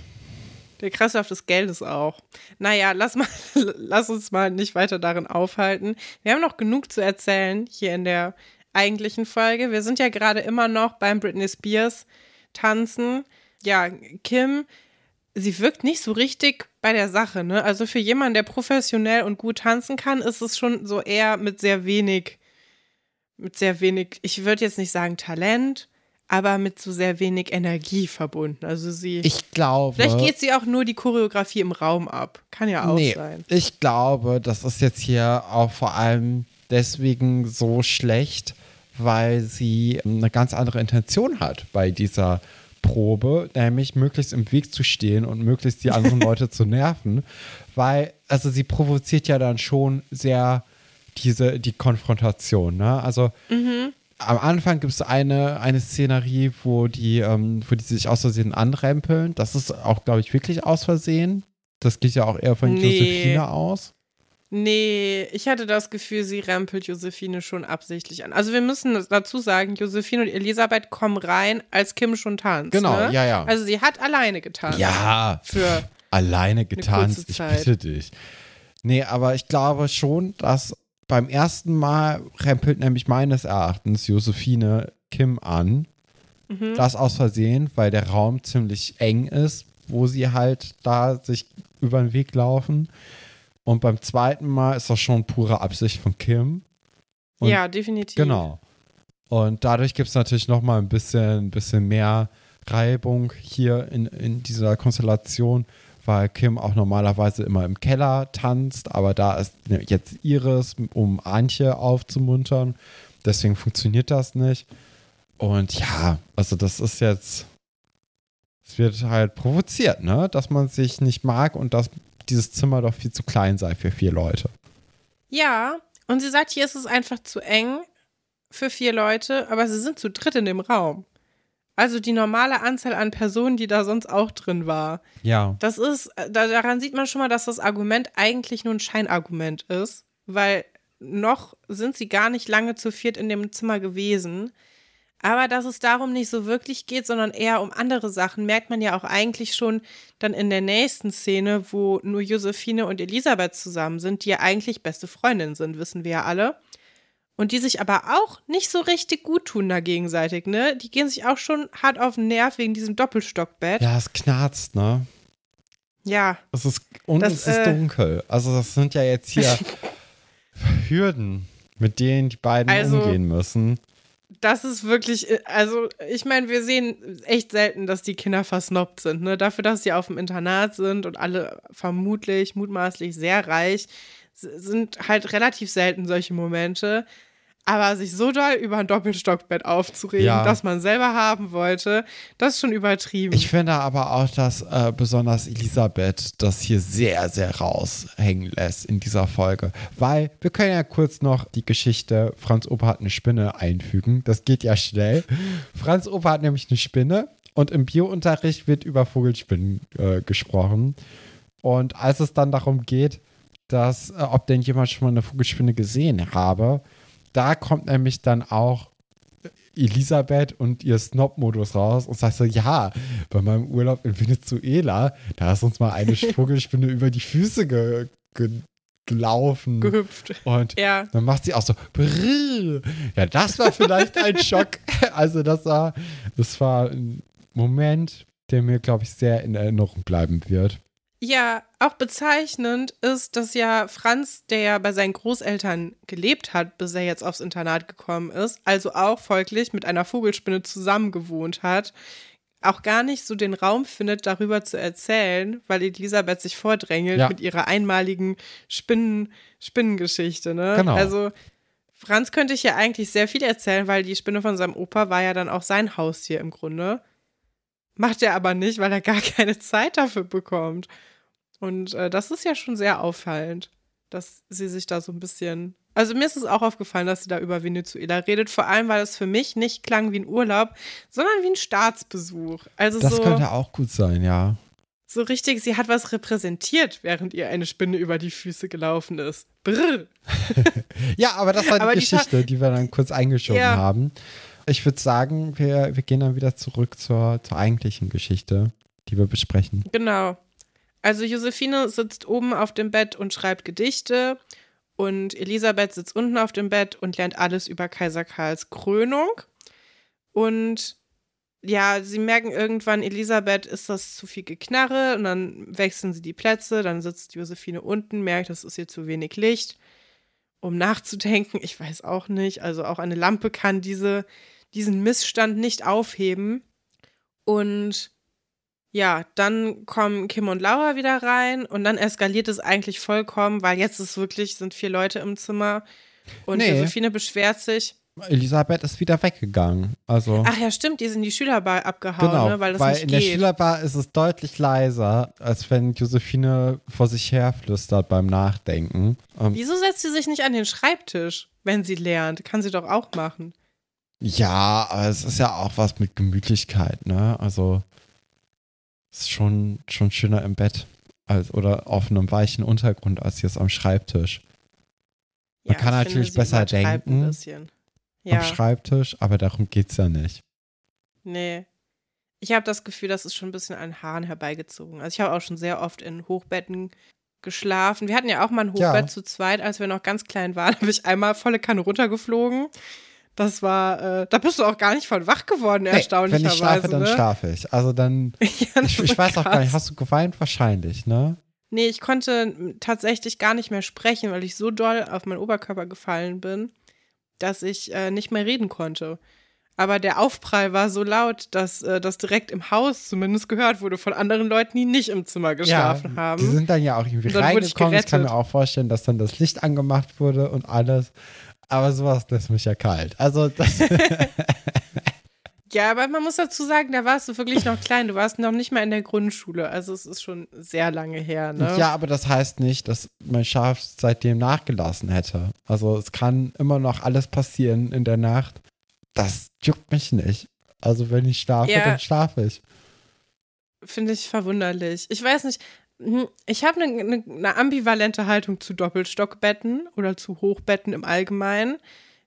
Der Kreislauf des Geldes auch. Naja, lass, mal, lass uns mal nicht weiter darin aufhalten. Wir haben noch genug zu erzählen hier in der eigentlichen Folge. Wir sind ja gerade immer noch beim Britney Spears tanzen. Ja, Kim, sie wirkt nicht so richtig bei der Sache, ne? Also für jemanden, der professionell und gut tanzen kann, ist es schon so eher mit sehr wenig, mit sehr wenig, ich würde jetzt nicht sagen Talent, aber mit so sehr wenig Energie verbunden. Also sie. Ich glaube. Vielleicht geht sie auch nur die Choreografie im Raum ab. Kann ja auch nee, sein. ich glaube, das ist jetzt hier auch vor allem deswegen so schlecht, weil sie eine ganz andere Intention hat bei dieser Probe, nämlich möglichst im Weg zu stehen und möglichst die anderen Leute zu nerven, weil also sie provoziert ja dann schon sehr diese die Konfrontation, ne? Also am Anfang gibt es eine, eine Szenerie, wo die, ähm, wo die sich aus Versehen anrempeln. Das ist auch, glaube ich, wirklich aus Versehen. Das geht ja auch eher von Nee. Josephine aus. Nee, ich hatte das Gefühl, sie rempelt Josephine schon absichtlich an. Also wir müssen dazu sagen, Josephine und Elisabeth kommen rein, als Kim schon tanzt. Genau, ne? ja, ja. Also sie hat alleine getanzt. Ja, Für alleine getanzt, ich bitte dich. Nee, aber ich glaube schon, dass beim ersten Mal rempelt nämlich meines Erachtens Josephine Kim an. Mhm. Das aus Versehen, weil der Raum ziemlich eng ist, wo sie halt da sich über den Weg laufen. Und beim zweiten Mal ist das schon pure Absicht von Kim. Und ja, definitiv. Genau. Und dadurch gibt es natürlich noch mal ein bisschen, ein bisschen mehr Reibung hier in, in dieser Konstellation, weil Kim auch normalerweise immer im Keller tanzt, aber da ist jetzt Iris, um Antje aufzumuntern. Deswegen funktioniert das nicht. Und ja, also das ist jetzt, es wird halt provoziert, ne? Dass man sich nicht mag und dass dieses Zimmer doch viel zu klein sei für vier Leute. Ja, und sie sagt, hier ist es einfach zu eng für vier Leute, aber sie sind zu dritt in dem Raum. Also die normale Anzahl an Personen, die da sonst auch drin war. Ja. Das ist, äh, da, daran sieht man schon mal, dass das Argument eigentlich nur ein Scheinargument ist, weil noch sind sie gar nicht lange zu viert in dem Zimmer gewesen. Aber dass es darum nicht so wirklich geht, sondern eher um andere Sachen, merkt man ja auch eigentlich schon dann in der nächsten Szene, wo nur Josephine und Elisabeth zusammen sind, die ja eigentlich beste Freundinnen sind, wissen wir ja alle. Und die sich aber auch nicht so richtig gut tun da gegenseitig, ne? Die gehen sich auch schon hart auf den Nerv wegen diesem Doppelstockbett. Ja, es knarzt, ne? ja. Es ist, und Das, es ist äh, dunkel. Also das sind ja jetzt hier Hürden, mit denen die beiden Also- umgehen müssen. Das ist wirklich, äh, also ich meine, wir sehen echt selten, dass die Kinder versnobbt sind. Ne? Dafür, dass sie auf dem Internat sind und alle vermutlich, mutmaßlich sehr reich, sind halt relativ selten solche Momente. Aber sich so doll über ein Doppelstockbett aufzuregen, Ja. das man selber haben wollte, das ist schon übertrieben. Ich finde aber auch, dass äh, besonders Elisabeth das hier sehr, sehr raushängen lässt in dieser Folge. Weil wir können ja kurz noch die Geschichte Franz Opa hat eine Spinne einfügen. Das geht ja schnell. Franz Opa hat nämlich eine Spinne und im Biounterricht wird über Vogelspinnen äh, gesprochen. Und als es dann darum geht, dass, äh, ob denn jemand schon mal eine Vogelspinne gesehen habe, da kommt nämlich dann auch Elisabeth und ihr Snob-Modus raus und sagt so, ja, bei meinem Urlaub in Venezuela, da ist uns mal eine Vogelspinne über die Füße ge ge gelaufen. Gehüpft. Und Ja. dann macht sie auch so, brrr. ja, das war vielleicht ein Schock. Also das war, das war ein Moment, der mir, glaube ich, sehr in Erinnerung bleiben wird. Ja, auch bezeichnend ist, dass ja Franz, der ja bei seinen Großeltern gelebt hat, bis er jetzt aufs Internat gekommen ist, also auch folglich mit einer Vogelspinne zusammen gewohnt hat, auch gar nicht so den Raum findet, darüber zu erzählen, weil Elisabeth sich vordrängelt Ja. mit ihrer einmaligen Spinnen, Spinnengeschichte. Ne? Genau. Also Franz könnte ich ja eigentlich sehr viel erzählen, weil die Spinne von seinem Opa war ja dann auch sein Haustier im Grunde. Macht er aber nicht, weil er gar keine Zeit dafür bekommt. Und äh, das ist ja schon sehr auffallend, dass sie sich da so ein bisschen. Also mir ist es auch aufgefallen, dass sie da über Venezuela redet, vor allem, weil es für mich nicht klang wie ein Urlaub, sondern wie ein Staatsbesuch. Also Das so, könnte auch gut sein, ja. so richtig, sie hat was repräsentiert, während ihr eine Spinne über die Füße gelaufen ist. Brrr. Ja, aber das war die Aber die Geschichte, die, wir dann kurz eingeschoben Ja. haben. Ich würde sagen, wir, wir gehen dann wieder zurück zur, zur eigentlichen Geschichte, die wir besprechen. Genau. Also Josephine sitzt oben auf dem Bett und schreibt Gedichte und Elisabeth sitzt unten auf dem Bett und lernt alles über Kaiser Karls Krönung. Und ja, sie merken irgendwann, Elisabeth ist das zu viel Geknarre und dann wechseln sie die Plätze, dann sitzt Josephine unten, merkt, das ist ihr zu wenig Licht, um nachzudenken. Ich weiß auch nicht. Also auch eine Lampe kann diese, diesen Missstand nicht aufheben. Und ja, dann kommen Kim und Laura wieder rein und dann eskaliert es eigentlich vollkommen, weil jetzt ist wirklich, sind vier Leute im Zimmer und Nee. Josephine beschwert sich. Elisabeth ist wieder weggegangen. Also, Ach ja, stimmt, die sind in die Schülerbar abgehauen, genau, ne, weil das weil nicht in geht. der Schülerbar ist es deutlich leiser, als wenn Josephine vor sich her flüstert beim Nachdenken. Ähm, Wieso setzt sie sich nicht an den Schreibtisch, wenn sie lernt? Kann sie doch auch machen. ja, aber es ist ja auch was mit Gemütlichkeit, ne? Also, ist schon, schon schöner im Bett als, oder auf einem weichen Untergrund als jetzt am Schreibtisch. Man kann ich natürlich besser denken Ein bisschen. Am Ja, Schreibtisch, aber darum geht's ja nicht. nee. Ich habe das Gefühl, das ist schon ein bisschen an Haaren herbeigezogen. Also ich habe auch schon sehr oft in Hochbetten geschlafen. Wir hatten ja auch mal ein Ja. Hochbett zu zweit, als wir noch ganz klein waren, habe ich einmal volle Kanne runtergeflogen. Das war, äh, da bist du auch gar nicht von wach geworden, Nee, erstaunlicherweise. wenn ich schlafe, dann ne? schlafe ich. Also dann, ja, ich, ich weiß auch gar nicht, hast du geweint? Wahrscheinlich, ne? Nee, ich konnte tatsächlich gar nicht mehr sprechen, weil ich so doll auf meinen Oberkörper gefallen bin, dass ich äh, nicht mehr reden konnte. Aber der Aufprall war so laut, dass äh, das direkt im Haus zumindest gehört wurde von anderen Leuten, die nicht im Zimmer geschlafen ja, haben. Die sind dann ja auch irgendwie wurde ich reingekommen. Ich kann mir auch vorstellen, dass dann das Licht angemacht wurde und alles. Aber sowas lässt mich ja kalt. Also das, Ja, aber man muss dazu sagen, da warst du wirklich noch klein. Du warst noch nicht mal in der Grundschule. Also es ist schon sehr lange her, ne? ja, aber das heißt nicht, dass mein Schaf seitdem nachgelassen hätte. Also es kann immer noch alles passieren in der Nacht. Das juckt mich nicht. Also wenn ich schlafe, Ja. dann schlafe ich. Finde ich verwunderlich. Ich weiß nicht, ich habe eine ne, ne ambivalente Haltung zu Doppelstockbetten oder zu Hochbetten im Allgemeinen.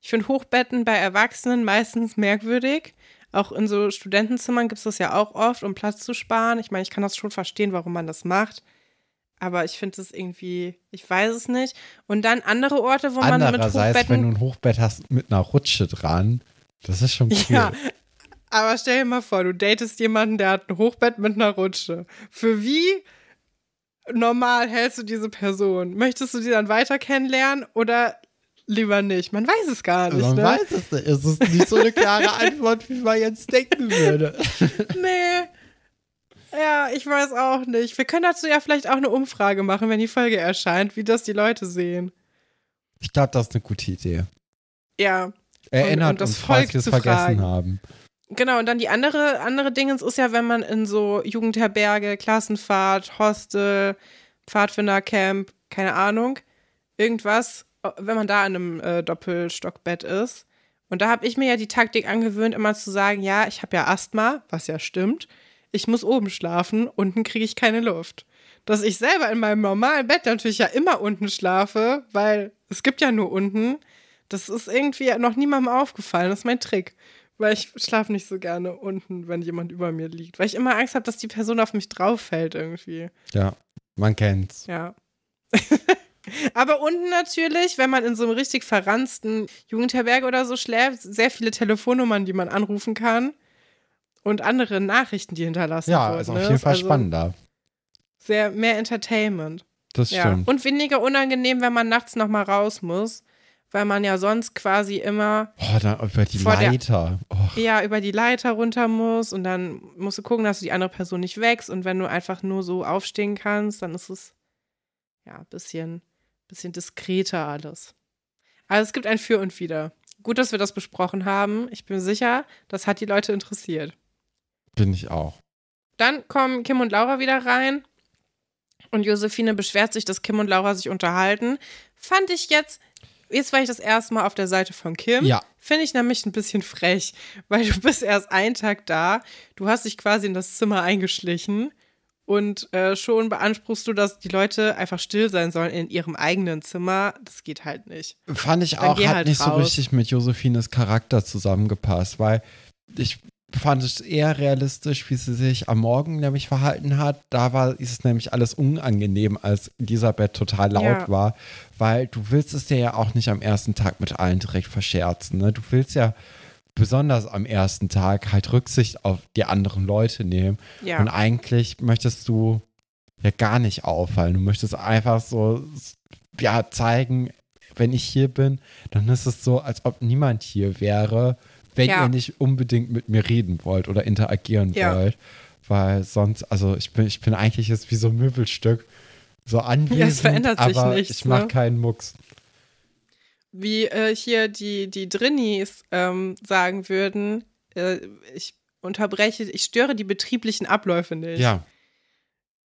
Ich finde Hochbetten bei Erwachsenen meistens merkwürdig. Auch in so Studentenzimmern gibt es das ja auch oft, um Platz zu sparen. Ich meine, ich kann das schon verstehen, warum man das macht. Aber ich finde es irgendwie, ich weiß es nicht. Und dann andere Orte, wo man mit Andererseits, wenn du Hochbetten. ein Hochbett hast mit einer Rutsche dran, das ist schon cool. Ja, aber stell dir mal vor, du datest jemanden, der hat ein Hochbett mit einer Rutsche. Für wie normal hältst du diese Person? Möchtest du die dann weiter kennenlernen oder lieber nicht? Man weiß es gar nicht, Man ne? weiß es nicht. Es ist nicht so eine klare Antwort, wie man jetzt denken würde. Nee. Ja, ich weiß auch nicht. Wir können dazu ja vielleicht auch eine Umfrage machen, wenn die Folge erscheint, wie das die Leute sehen. Ich glaube, das ist eine gute Idee. Ja, Erinnert und das uns, falls Volk wir es vergessen haben. Genau, und dann die andere, andere Dingens ist ja, wenn man in so Jugendherberge, Klassenfahrt, Hostel, Pfadfindercamp, keine Ahnung, irgendwas, wenn man da in einem äh, Doppelstockbett ist. Und da habe ich mir ja die Taktik angewöhnt, immer zu sagen, ja, ich habe ja Asthma, was ja stimmt. Ich muss oben schlafen, unten kriege ich keine Luft. Dass ich selber in meinem normalen Bett natürlich ja immer unten schlafe, weil es gibt ja nur unten. Das ist irgendwie noch niemandem aufgefallen. Das ist mein Trick. Weil ich schlafe nicht so gerne unten, wenn jemand über mir liegt. Weil ich immer Angst habe, dass die Person auf mich drauf fällt irgendwie. Ja, man kennt's. Ja. Aber unten natürlich, wenn man in so einem richtig verranzten Jugendherberge oder so schläft, sehr viele Telefonnummern, die man anrufen kann. Und andere Nachrichten, die hinterlassen Ja, wurden. ist auf ne? jeden Fall Also spannender. Sehr mehr Entertainment. Das Ja. stimmt. Und weniger unangenehm, wenn man nachts noch mal raus muss. Weil man ja sonst quasi immer Oh, dann über die der- Leiter. oh, ja über die Leiter runter muss und dann musst du gucken, dass du die andere Person nicht wächst und wenn du einfach nur so aufstehen kannst, dann ist es ja ein bisschen, bisschen diskreter alles. Also es gibt ein Für und Wider. Gut, dass wir das besprochen haben. Ich bin sicher, das hat die Leute interessiert. bin ich auch. Dann kommen Kim und Laura wieder rein. Und Josephine beschwert sich, dass Kim und Laura sich unterhalten. Fand ich jetzt, jetzt war ich das erste Mal auf der Seite von Kim. Ja. Finde ich nämlich ein bisschen frech, weil du bist erst einen Tag da. Du hast dich quasi in das Zimmer eingeschlichen. Und äh, schon beanspruchst du, dass die Leute einfach still sein sollen in ihrem eigenen Zimmer. Das geht halt nicht. Fand ich Dann auch, hat halt nicht so raus. richtig mit Josephines Charakter zusammengepasst, weil ich fand es eher realistisch, wie sie sich am Morgen nämlich verhalten hat. Da war ist es nämlich alles unangenehm, als Elisabeth total laut Ja. war, weil du willst es dir ja auch nicht am ersten Tag mit allen direkt verscherzen. Ne? Du willst ja besonders am ersten Tag halt Rücksicht auf die anderen Leute nehmen. Ja. Und eigentlich möchtest du ja gar nicht auffallen. Du möchtest einfach so ja, zeigen, wenn ich hier bin, dann ist es so, als ob niemand hier wäre, wenn Ja. ihr nicht unbedingt mit mir reden wollt oder interagieren Ja. wollt. Weil sonst, also ich bin, ich bin eigentlich jetzt wie so ein Möbelstück. So anwesend, verändert sich aber nichts, ich mache ne? keinen Mucks. Wie äh, hier die, die Drinnies ähm, sagen würden, äh, ich unterbreche, ich störe die betrieblichen Abläufe nicht. Ja,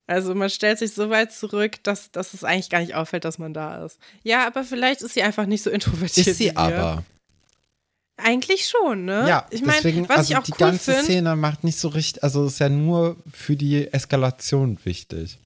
Also man stellt sich so weit zurück, dass, dass es eigentlich gar nicht auffällt, dass man da ist. Ja, aber vielleicht ist sie einfach nicht so introvertiert. ist sie aber. Eigentlich schon, ne? Ja, ich meine, deswegen, was also ich auch die cool ganze finde. Szene macht nicht so richtig, also ist ja nur für die Eskalation wichtig.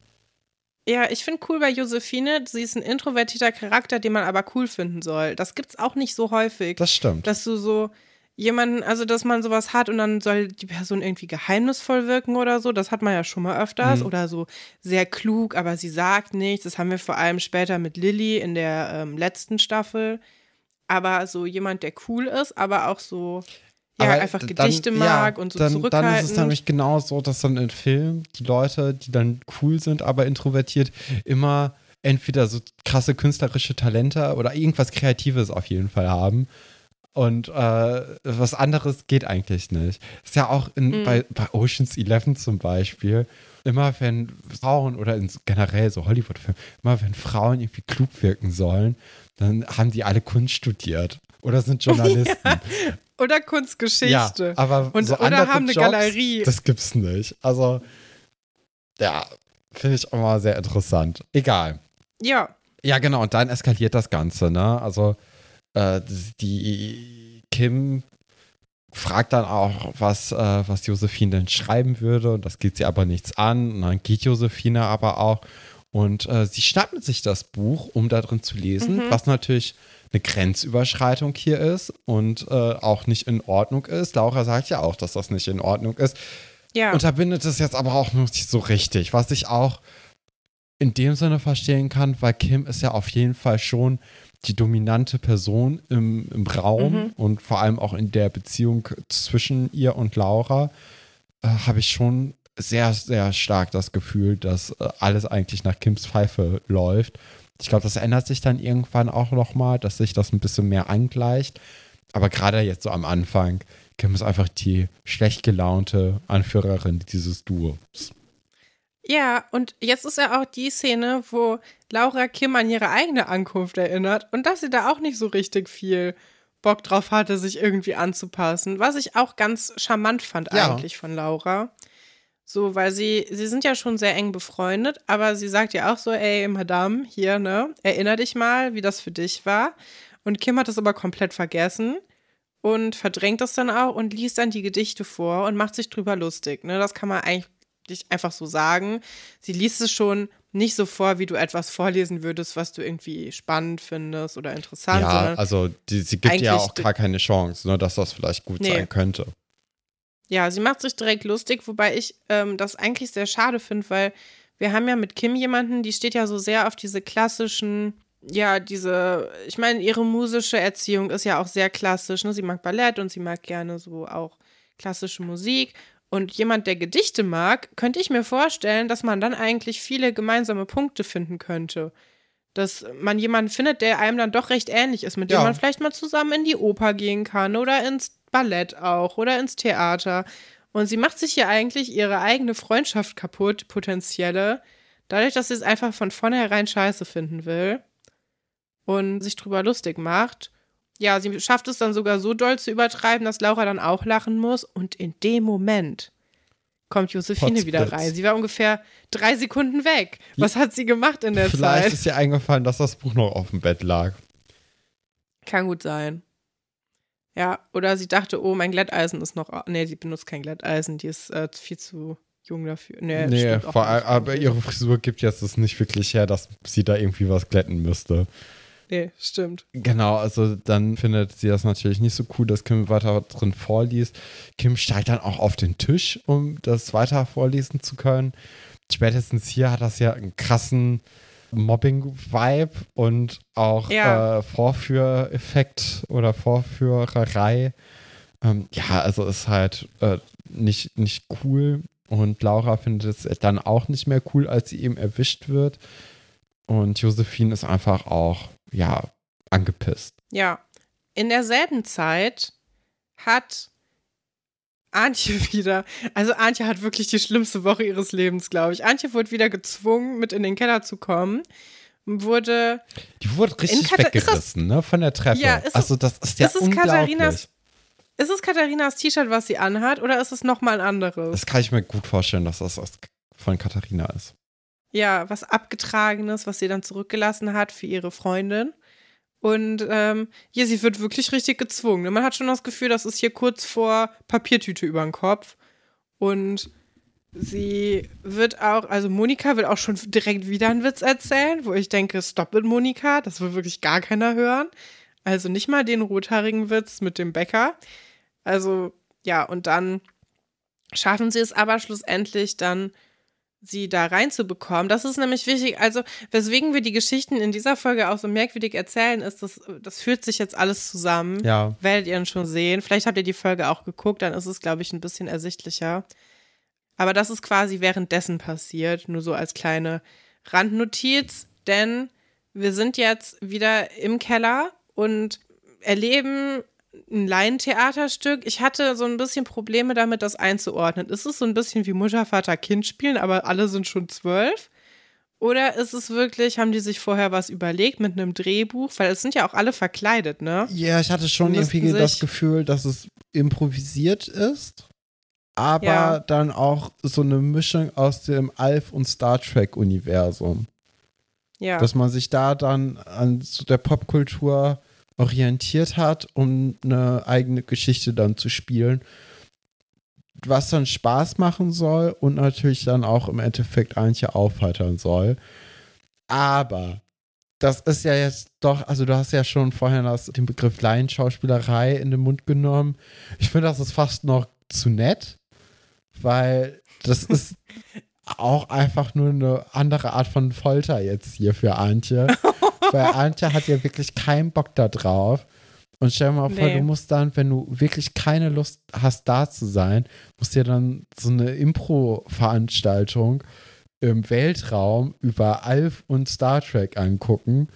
Ja, ich finde cool bei Josephine, sie ist ein introvertierter Charakter, den man aber cool finden soll. Das gibt's auch nicht so häufig. Das stimmt. dass du so jemanden, also dass man sowas hat und dann soll die Person irgendwie geheimnisvoll wirken oder so, das hat man ja schon mal öfters Mhm. oder so sehr klug, aber sie sagt nichts. Das haben wir vor allem später mit Lilly in der ähm, letzten Staffel. Aber so jemand, der cool ist, aber auch so ja, Aber einfach dann- Gedichte mag und so dann, zurückhaltend. Dann ist es nämlich genau so, dass dann in Filmen die Leute, die dann cool sind, aber introvertiert, immer entweder so krasse künstlerische Talente oder irgendwas Kreatives auf jeden Fall haben. Und äh, was anderes geht eigentlich nicht. Ist ja auch in, Mhm. bei, bei Oceans 11 zum Beispiel, immer wenn Frauen oder generell so Hollywood-Filmen, immer wenn Frauen irgendwie klug wirken sollen, dann haben die alle Kunst studiert oder sind Journalisten. oder Kunstgeschichte. Ja, aber Und- so oder andere haben eine Jobs, Galerie. Das gibt's nicht. Also, ja, finde ich auch mal sehr interessant. Egal. ja. Ja, genau, und dann eskaliert das Ganze, ne? Also, äh, die Kim fragt dann auch, was, äh, was Josephine denn schreiben würde, und das geht sie aber nichts an. Und dann geht Josephine aber auch. Und äh, sie schnappt sich das Buch, um da drin zu lesen, was natürlich eine Grenzüberschreitung hier ist und äh, auch nicht in Ordnung ist. Laura sagt ja auch, dass das nicht in Ordnung ist. Ja. Unterbindet es jetzt aber auch nicht so richtig, was ich auch in dem Sinne verstehen kann, weil Kim ist ja auf jeden Fall schon die dominante Person im, im Raum Mhm. und vor allem auch in der Beziehung zwischen ihr und Laura äh, habe ich schon sehr, sehr stark das Gefühl, dass äh, alles eigentlich nach Kims Pfeife läuft. Ich glaube, das ändert sich dann irgendwann auch nochmal, dass sich das ein bisschen mehr angleicht. Aber gerade jetzt so am Anfang, Kim ist einfach die schlecht gelaunte Anführerin dieses Duos. Ja, und jetzt ist ja auch die Szene, wo Laura Kim an ihre eigene Ankunft erinnert und dass sie da auch nicht so richtig viel Bock drauf hatte, sich irgendwie anzupassen. Was ich auch ganz charmant fand Ja. eigentlich von Laura. So, weil sie, sie sind ja schon sehr eng befreundet, aber sie sagt ja auch so, ey, Madame, hier, ne, erinner dich mal, wie das für dich war. Und Kim hat das aber komplett vergessen und verdrängt das dann auch und liest dann die Gedichte vor und macht sich drüber lustig. Ne? Das kann man eigentlich einfach so sagen. Sie liest es schon nicht so vor, wie du etwas vorlesen würdest, was du irgendwie spannend findest oder interessant. ja, also die, sie gibt ja auch gar keine Chance, ne, dass das vielleicht gut Nee. sein könnte. Ja, sie macht sich direkt lustig, wobei ich ähm, das eigentlich sehr schade finde, weil wir haben ja mit Kim jemanden, die steht ja so sehr auf diese klassischen, ja, diese, ich meine, ihre musische Erziehung ist ja auch sehr klassisch. Ne? Sie mag Ballett und sie mag gerne so auch klassische Musik. Und jemand, der Gedichte mag, könnte ich mir vorstellen, dass man dann eigentlich viele gemeinsame Punkte finden könnte. dass man jemanden findet, der einem dann doch recht ähnlich ist, mit dem Ja. man vielleicht mal zusammen in die Oper gehen kann oder ins Ballett auch oder ins Theater. Und sie macht sich hier eigentlich ihre eigene Freundschaft kaputt, potenzielle, dadurch, dass sie es einfach von vornherein scheiße finden will und sich drüber lustig macht. Ja, sie schafft es dann sogar so doll zu übertreiben, dass Laura dann auch lachen muss. Und in dem Moment kommt Josephine wieder Potzblitz. rein. Sie war ungefähr drei Sekunden weg. Was hat sie gemacht in der Vielleicht Zeit? ist ihr eingefallen, dass das Buch noch auf dem Bett lag. Kann gut sein. Ja, oder sie dachte, oh, mein Glätteisen ist noch. Nee, sie benutzt kein Glätteisen, die ist äh, viel zu jung dafür. Nee, nee, vor allem, aber ihre Frisur gibt jetzt es nicht wirklich her, dass sie da irgendwie was glätten müsste. Nee, stimmt. Genau, also dann findet sie das natürlich nicht so cool, dass Kim weiter drin vorliest. Kim steigt dann auch auf den Tisch, um das weiter vorlesen zu können. Spätestens hier hat das ja einen krassen Mobbing-Vibe und auch Ja. äh, Vorführeffekt oder Vorführerei. Ähm, ja, also ist halt äh, nicht, nicht cool. Und Laura findet es dann auch nicht mehr cool, als sie eben erwischt wird. Und Josephine ist einfach auch, ja, angepisst. Ja. In derselben Zeit hat Antje wieder, also Antje hat wirklich die schlimmste Woche ihres Lebens, glaube ich. Antje wurde wieder gezwungen, mit in den Keller zu kommen. Wurde, Die wurde richtig Kata- ist das- weggerissen, ne, von der Treppe. Ja, ist also das ist ja ist es unglaublich. Katharinas- ist es Katharinas T-Shirt, was sie anhat, oder ist es nochmal ein anderes? Das kann ich mir gut vorstellen, dass das von Katharina ist. ja, was Abgetragenes, was sie dann zurückgelassen hat für ihre Freundin. Und ähm, ja, sie wird wirklich richtig gezwungen. Man hat schon das Gefühl, das ist hier kurz vor Papiertüte über den Kopf. Und sie wird auch, also Monika will auch schon direkt wieder einen Witz erzählen, wo ich denke, stop it, Monika, das will wirklich gar keiner hören. Also nicht mal den rothaarigen Witz mit dem Bäcker. Also ja, und dann schaffen sie es aber schlussendlich dann sie da reinzubekommen. Das ist nämlich wichtig. Also, weswegen wir die Geschichten in dieser Folge auch so merkwürdig erzählen, ist, dass das führt sich jetzt alles zusammen. Ja. Werdet ihr dann schon sehen. Vielleicht habt ihr die Folge auch geguckt, dann ist es, glaube ich, ein bisschen ersichtlicher. Aber das ist quasi währenddessen passiert, nur so als kleine Randnotiz, denn wir sind jetzt wieder im Keller und erleben ein Laientheaterstück. Ich hatte so ein bisschen Probleme damit, das einzuordnen. Ist es so ein bisschen wie Mutter, Vater, Kind spielen, aber alle sind schon zwölf? Oder ist es wirklich, haben die sich vorher was überlegt mit einem Drehbuch? Weil es sind ja auch alle verkleidet, ne? Ja, ich hatte schon irgendwie das Gefühl, dass es improvisiert ist, aber Ja. dann auch so eine Mischung aus dem Alf- und Star Trek-Universum. Ja. Dass man sich da dann an so der Popkultur orientiert hat, um eine eigene Geschichte dann zu spielen, was dann Spaß machen soll und natürlich dann auch im Endeffekt eigentlich aufheitern soll. Aber das ist ja jetzt doch, also du hast ja schon vorher das, den Begriff Laienschauspielerei in den Mund genommen. Ich finde, das ist fast noch zu nett, weil das ist auch einfach nur eine andere Art von Folter jetzt hier für Antje. weil Antje hat ja wirklich keinen Bock da drauf. Und stell dir mal vor, Nee. du musst dann, wenn du wirklich keine Lust hast, da zu sein, musst dir dann so eine Impro-Veranstaltung im Weltraum über Alf und Star Trek angucken,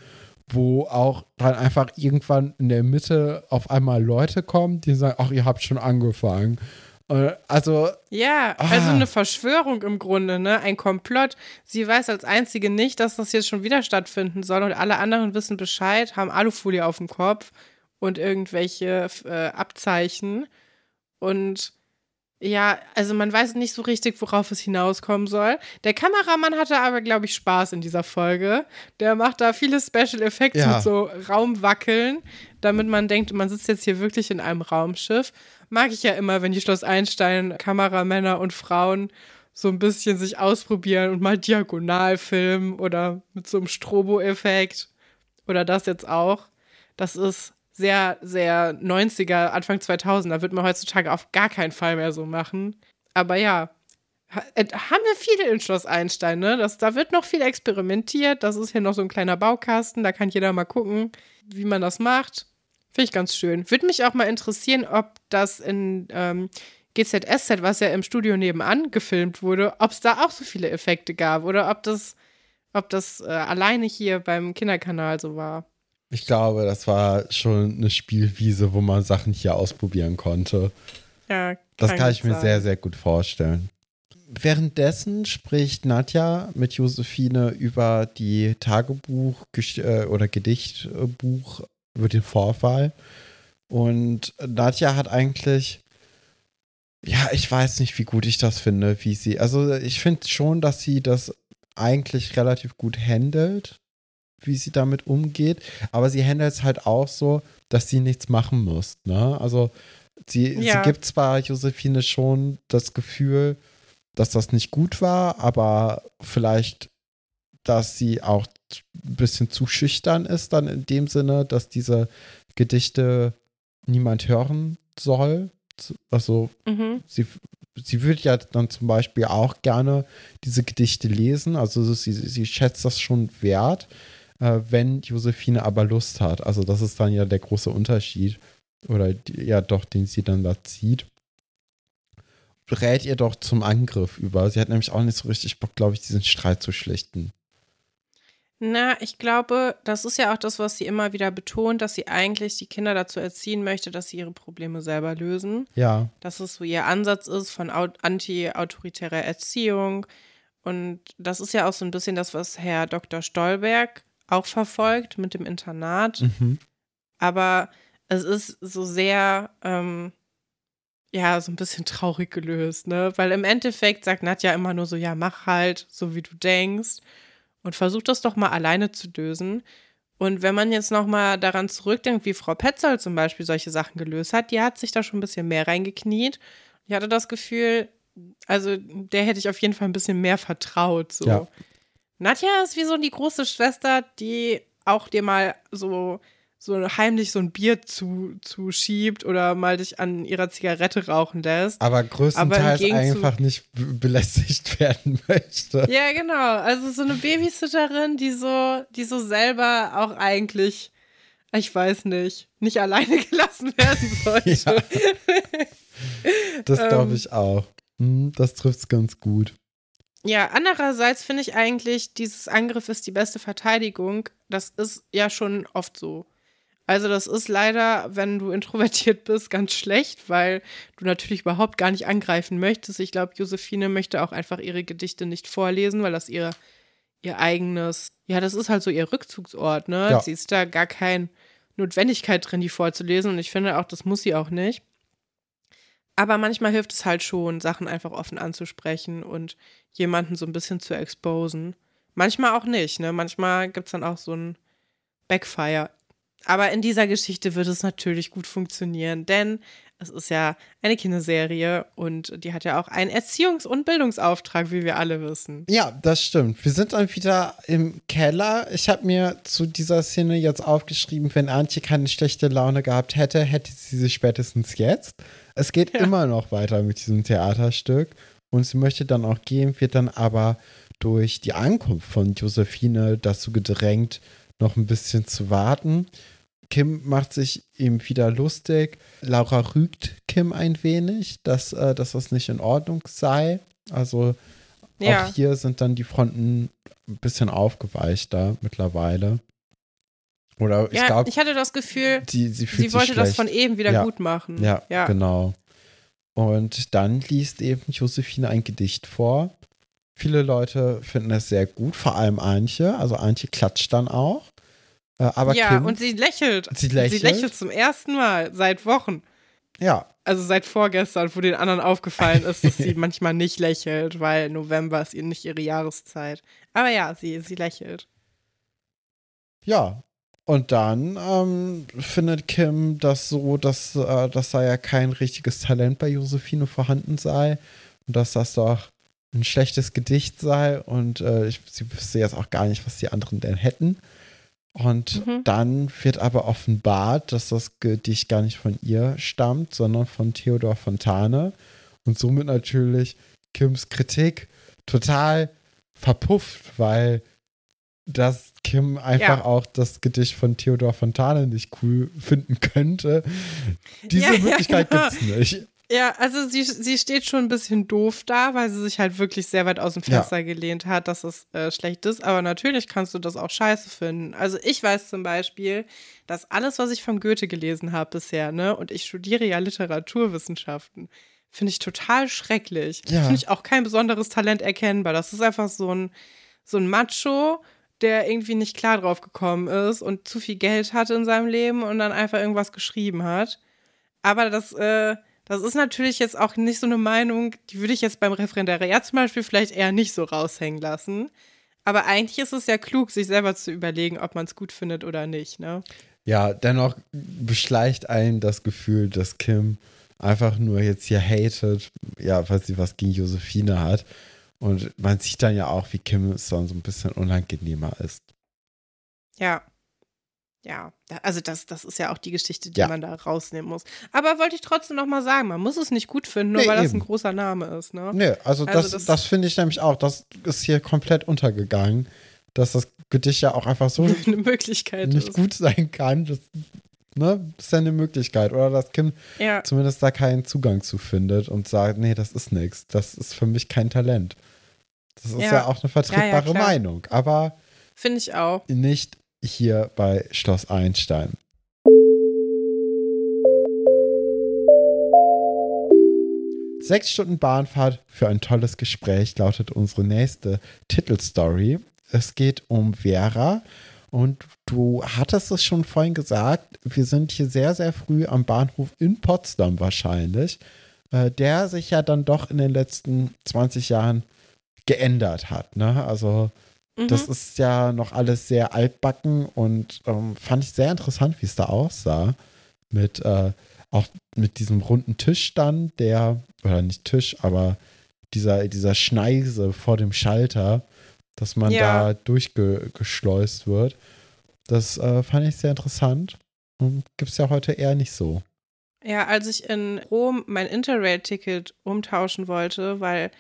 wo auch dann einfach irgendwann in der Mitte auf einmal Leute kommen, die sagen, ach, ihr habt schon angefangen. Äh, Also, Ja, Ah. also eine Verschwörung im Grunde, ne? Ein Komplott. Sie weiß als einzige nicht, dass das jetzt schon wieder stattfinden soll und alle anderen wissen Bescheid, haben Alufolie auf dem Kopf und irgendwelche äh, Abzeichen. Und ja, also man weiß nicht so richtig, worauf es hinauskommen soll. Der Kameramann hatte aber, glaube ich, Spaß in dieser Folge. Der macht da viele Special Effects Ja. mit so Raumwackeln, damit man denkt, man sitzt jetzt hier wirklich in einem Raumschiff. Mag ich ja immer, wenn die Schloss Einstein Kameramänner und Frauen so ein bisschen sich ausprobieren und mal diagonal filmen oder mit so einem Strobo-Effekt oder das jetzt auch. Das ist sehr, sehr 90er, Anfang 2000. Da wird man heutzutage auf gar keinen Fall mehr so machen. Aber ja, äh, haben wir viele in Schloss Einstein, ne? Das, da wird noch viel experimentiert. Das ist hier noch so ein kleiner Baukasten. Da kann jeder mal gucken, wie man das macht. Finde ich ganz schön. Würde mich auch mal interessieren, ob das in ähm, GZSZ, was ja im Studio nebenan gefilmt wurde, ob es da auch so viele Effekte gab oder ob das ob das äh, alleine hier beim Kinderkanal so war. Ich glaube, das war schon eine Spielwiese, wo man Sachen hier ausprobieren konnte. Ja, Das kann ich mir sein. sehr, sehr gut vorstellen. Währenddessen spricht Nadja mit Josephine über die Tagebuch äh, oder Gedichtbuch über den Vorfall. Und Nadja hat eigentlich, ja, ich weiß nicht, wie gut ich das finde, wie sie, also ich finde schon, dass sie das eigentlich relativ gut handelt, wie sie damit umgeht. Aber sie handelt es halt auch so, dass sie nichts machen muss. Ne? Also sie, Ja. sie gibt zwar Josephine schon das Gefühl, dass das nicht gut war, aber vielleicht, dass sie auch ein bisschen zu schüchtern ist, dann in dem Sinne, dass diese Gedichte niemand hören soll. Also Mhm. sie, sie würde ja dann zum Beispiel auch gerne diese Gedichte lesen. Also sie, sie schätzt das schon wert, äh, wenn Josephine aber Lust hat. Also das ist dann ja der große Unterschied. Oder die, ja doch, den sie dann da zieht. Rät ihr doch zum Angriff über. Sie hat nämlich auch nicht so richtig Bock, glaube ich, diesen Streit zu schlichten. Na, ich glaube, das ist ja auch das, was sie immer wieder betont, dass sie eigentlich die Kinder dazu erziehen möchte, dass sie ihre Probleme selber lösen. Ja. Dass es so ihr Ansatz ist von au- anti-autoritärer Erziehung. Und das ist ja auch so ein bisschen das, was Herr Dr. Stolberg auch verfolgt mit dem Internat. Mhm. Aber es ist so sehr, ähm, ja, so ein bisschen traurig gelöst, ne? Weil im Endeffekt sagt Nadja immer nur so, ja, mach halt, so wie du denkst. Und versuch das doch mal alleine zu lösen. Und wenn man jetzt noch mal daran zurückdenkt, wie Frau Petzold zum Beispiel solche Sachen gelöst hat, die hat sich da schon ein bisschen mehr reingekniet. Ich hatte das Gefühl, also der hätte ich auf jeden Fall ein bisschen mehr vertraut. So. Ja. Nadja ist wie so die große Schwester, die auch dir mal so, so heimlich so ein Bier zu, zuschiebt oder mal dich an ihrer Zigarette rauchen lässt. Aber größtenteils Gegenzug- einfach nicht be- belästigt werden möchte. Ja, genau. Also so eine Babysitterin, die so, die so selber auch eigentlich, ich weiß nicht, nicht alleine gelassen werden sollte. Das glaube Ähm. ich auch. Hm, Das trifft es ganz gut. Ja, andererseits finde ich eigentlich, dieses Angriff ist die beste Verteidigung. Das ist ja schon oft so. Also das ist leider, wenn du introvertiert bist, ganz schlecht, weil du natürlich überhaupt gar nicht angreifen möchtest. Ich glaube, Josephine möchte auch einfach ihre Gedichte nicht vorlesen, weil das ihr, ihr eigenes, ja, das ist halt so ihr Rückzugsort, ne? Ja. Sie ist da gar keine Notwendigkeit drin, die vorzulesen und ich finde auch, das muss sie auch nicht. Aber manchmal hilft es halt schon, Sachen einfach offen anzusprechen und jemanden so ein bisschen zu exposen. Manchmal auch nicht, ne? Manchmal gibt es dann auch so ein Backfire. Aber in dieser Geschichte wird es natürlich gut funktionieren, denn es ist ja eine Kinderserie und die hat ja auch einen Erziehungs- und Bildungsauftrag, wie wir alle wissen. Ja, das stimmt. Wir sind dann wieder im Keller. Ich habe mir zu dieser Szene jetzt aufgeschrieben, wenn Antje keine schlechte Laune gehabt hätte, hätte sie sie spätestens jetzt. Es geht Ja. immer noch weiter mit diesem Theaterstück und sie möchte dann auch gehen, wird dann aber durch die Ankunft von Josephine dazu gedrängt, noch ein bisschen zu warten. Kim macht sich eben wieder lustig. Laura rügt Kim ein wenig, dass, äh, dass das nicht in Ordnung sei. Also Ja, auch hier sind dann die Fronten ein bisschen aufgeweichter mittlerweile. Oder ich ja glaube, ich hatte das Gefühl, sie, sie sie wollte sich das schlecht. von eben wieder Ja. gut machen. Ja, ja. genau. Und dann liest eben Josephine ein Gedicht vor. Viele Leute finden es sehr gut, vor allem Antje. Also Antje klatscht dann auch. Äh, aber ja, Kim, und sie lächelt. Sie lächelt? Sie lächelt zum ersten Mal seit Wochen. ja, Also seit vorgestern, wo den anderen aufgefallen ist, dass sie manchmal nicht lächelt, weil November ist ihr nicht ihre Jahreszeit. Aber ja, sie, sie lächelt. Ja. Und dann ähm, findet Kim das so, dass, äh, dass da ja kein richtiges Talent bei Josephine vorhanden sei und dass das doch ein schlechtes Gedicht sei und äh, ich, sie wüsste jetzt auch gar nicht, was die anderen denn hätten. Und Mhm. dann wird aber offenbart, dass das Gedicht gar nicht von ihr stammt, sondern von Theodor Fontane und somit natürlich Kims Kritik total verpufft, weil dass Kim einfach Ja. auch das Gedicht von Theodor Fontane nicht cool finden könnte. Diese Ja, ja, Möglichkeit genau. gibt's nicht. Ja, also sie, sie steht schon ein bisschen doof da, weil sie sich halt wirklich sehr weit aus dem Fenster ja. gelehnt hat, dass es äh, schlecht ist. Aber natürlich kannst du das auch scheiße finden. Also ich weiß zum Beispiel, dass alles, was ich von Goethe gelesen habe bisher, ne, und ich studiere ja Literaturwissenschaften, finde ich total schrecklich. Ja. Finde ich auch kein besonderes Talent erkennbar. Das ist einfach so ein, so ein Macho, der irgendwie nicht klar drauf gekommen ist und zu viel Geld hatte in seinem Leben und dann einfach irgendwas geschrieben hat. Aber das, äh, das ist natürlich jetzt auch nicht so eine Meinung, die würde ich jetzt beim Referendariat zum Beispiel vielleicht eher nicht so raushängen lassen. Aber eigentlich ist es ja klug, sich selber zu überlegen, ob man es gut findet oder nicht, ne? Ja, dennoch beschleicht einen das Gefühl, dass Kim einfach nur jetzt hier hatet, ja, weil sie was gegen Josephine hat. Und man sieht dann ja auch, wie Kim es dann so ein bisschen unangenehmer ist. Ja ja, also das, das ist ja auch die Geschichte, die ja. man da rausnehmen muss. Aber wollte ich trotzdem noch mal sagen, man muss es nicht gut finden, nur nee, weil eben. das ein großer Name ist. Ne? Nee, also, also das, das, das finde ich nämlich auch, das ist hier komplett untergegangen, dass das Gedicht ja auch einfach so eine Möglichkeit nicht ist. gut sein kann. Das, ne, das ist ja eine Möglichkeit. Oder dass Kim ja. zumindest da keinen Zugang zu findet und sagt, nee, das ist nichts. Das ist für mich kein Talent. Das ist ja, ja auch eine vertretbare Meinung, aber Finde ich auch. Nicht hier bei Schloss Einstein. Sechs Stunden Bahnfahrt für ein tolles Gespräch lautet unsere nächste Titelstory. Es geht um Vera und du hattest es schon vorhin gesagt, wir sind hier sehr, sehr früh am Bahnhof in Potsdam wahrscheinlich, äh, der sich ja dann doch in den letzten 20 Jahren geändert hat. Ne? Also das mhm. ist ja noch alles sehr altbacken und ähm, fand ich sehr interessant, wie es da aussah. Mit äh, auch mit diesem runden Tisch dann, der, oder nicht Tisch, aber dieser, dieser Schneise vor dem Schalter, dass man ja. da durchgeschleust wird. Das äh, fand ich sehr interessant und gibt es ja heute eher nicht so. Ja, als ich in Rom mein Interrail-Ticket umtauschen wollte, weil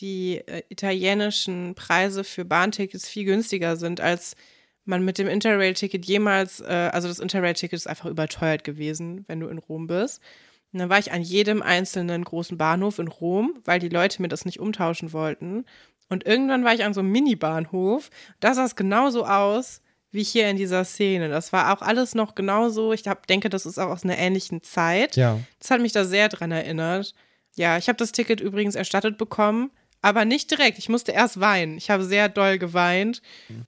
die äh, italienischen Preise für Bahntickets viel günstiger sind, als man mit dem Interrail-Ticket jemals, äh, also das Interrail-Ticket ist einfach überteuert gewesen, wenn du in Rom bist. Und dann war ich an jedem einzelnen großen Bahnhof in Rom, weil die Leute mir das nicht umtauschen wollten. Und irgendwann war ich an so einem Mini-Bahnhof. Da sah es genauso aus wie hier in dieser Szene. Das war auch alles noch genauso. Ich hab, denke, das ist auch aus einer ähnlichen Zeit. Ja. Das hat mich da sehr dran erinnert. Ja, ich habe das Ticket übrigens erstattet bekommen aber nicht direkt. Ich musste erst weinen. Ich habe sehr doll geweint.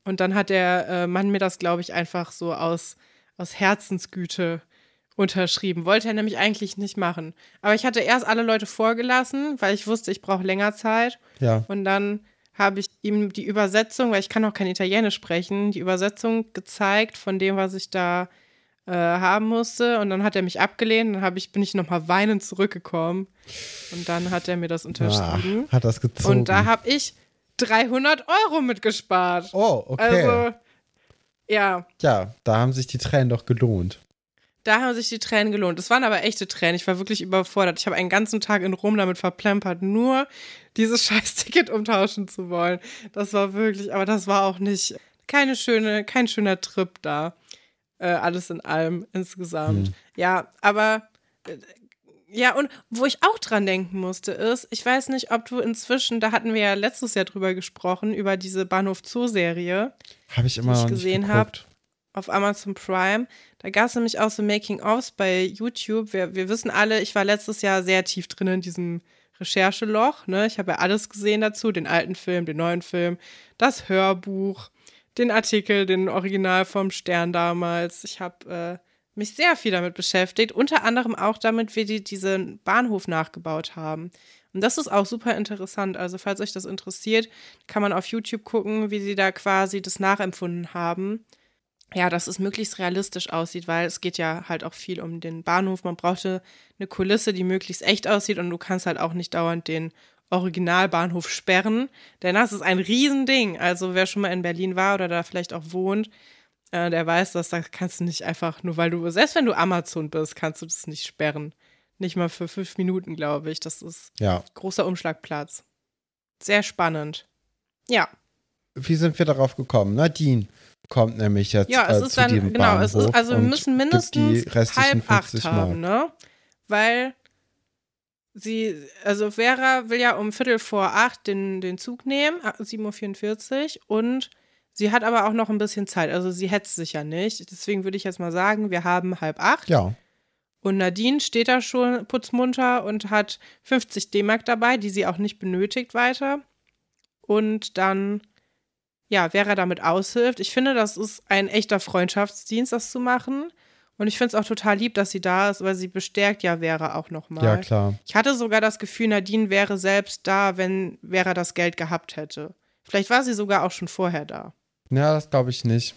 Und dann hat der äh, Mann mir das, glaube ich, einfach so aus, aus Herzensgüte unterschrieben. Wollte er nämlich eigentlich nicht machen. Aber ich hatte erst alle Leute vorgelassen, weil ich wusste, ich brauche länger Zeit. Ja. Und dann habe ich ihm die Übersetzung, weil ich kann auch kein Italienisch sprechen, die Übersetzung gezeigt von dem, was ich da äh, haben musste. Und dann hat er mich abgelehnt. Dann ich, bin ich nochmal weinend zurückgekommen. Und dann hat er mir das unterschrieben. Ah, hat das gezogen. Und da habe ich 300 Euro mitgespart. Oh, okay. Also, ja. Ja, da haben sich die Tränen doch gelohnt. Da haben sich die Tränen gelohnt. Das waren aber echte Tränen. Ich war wirklich überfordert. Ich habe einen ganzen Tag in Rom damit verplempert, nur dieses Scheiß-Ticket umtauschen zu wollen. Das war wirklich, aber das war auch nicht keine schöne, kein schöner Trip da. Äh, alles in allem insgesamt. Hm. Ja, aber äh, ja, und wo ich auch dran denken musste, ist, ich weiß nicht, ob du inzwischen, da hatten wir ja letztes Jahr drüber gesprochen, über diese Bahnhof Zoo-Serie. Habe ich immer die ich gesehen habe. Auf Amazon Prime. Da gab es nämlich auch so Making-ofs bei YouTube. Wir, wir wissen alle, ich war letztes Jahr sehr tief drin in diesem Rechercheloch. Ne? Ich habe ja alles gesehen dazu: den alten Film, den neuen Film, das Hörbuch den Artikel, den Original vom Stern damals. Ich habe äh, mich sehr viel damit beschäftigt, unter anderem auch damit, wie die diesen Bahnhof nachgebaut haben. Und das ist auch super interessant. Also, falls euch das interessiert, kann man auf YouTube gucken, wie sie da quasi das nachempfunden haben. Ja, dass es möglichst realistisch aussieht, weil es geht ja halt auch viel um den Bahnhof. Man brauchte eine Kulisse, die möglichst echt aussieht und du kannst halt auch nicht dauernd den Originalbahnhof sperren, denn das ist ein Riesending. Also wer schon mal in Berlin war oder da vielleicht auch wohnt, äh, der weiß, dass da kannst du nicht einfach, nur weil du, selbst wenn du Amazon bist, kannst du das nicht sperren. Nicht mal für fünf Minuten, glaube ich. Das ist ja. großer Umschlagplatz. Sehr spannend. Ja. Wie sind wir darauf gekommen? Nadine kommt nämlich jetzt ja, es äh, ist zu dann, genau, Bahnhof es ist, also wir müssen mindestens halb acht haben, ne? Weil sie, also Vera will ja um Viertel vor acht den, den Zug nehmen, 7.44 Uhr, und sie hat aber auch noch ein bisschen Zeit. Also sie hetzt sich ja nicht. Deswegen würde ich jetzt mal sagen, wir haben halb acht. Ja. Und Nadine steht da schon putzmunter und hat 50 D-Mark dabei, die sie auch nicht benötigt weiter. Und dann, ja, Vera damit aushilft. Ich finde, das ist ein echter Freundschaftsdienst, das zu machen. Und ich finde es auch total lieb, dass sie da ist, weil sie bestärkt ja Vera auch nochmal. Ja, klar. Ich hatte sogar das Gefühl, Nadine wäre selbst da, wenn Vera das Geld gehabt hätte. Vielleicht war sie sogar auch schon vorher da. Ja, das glaube ich nicht.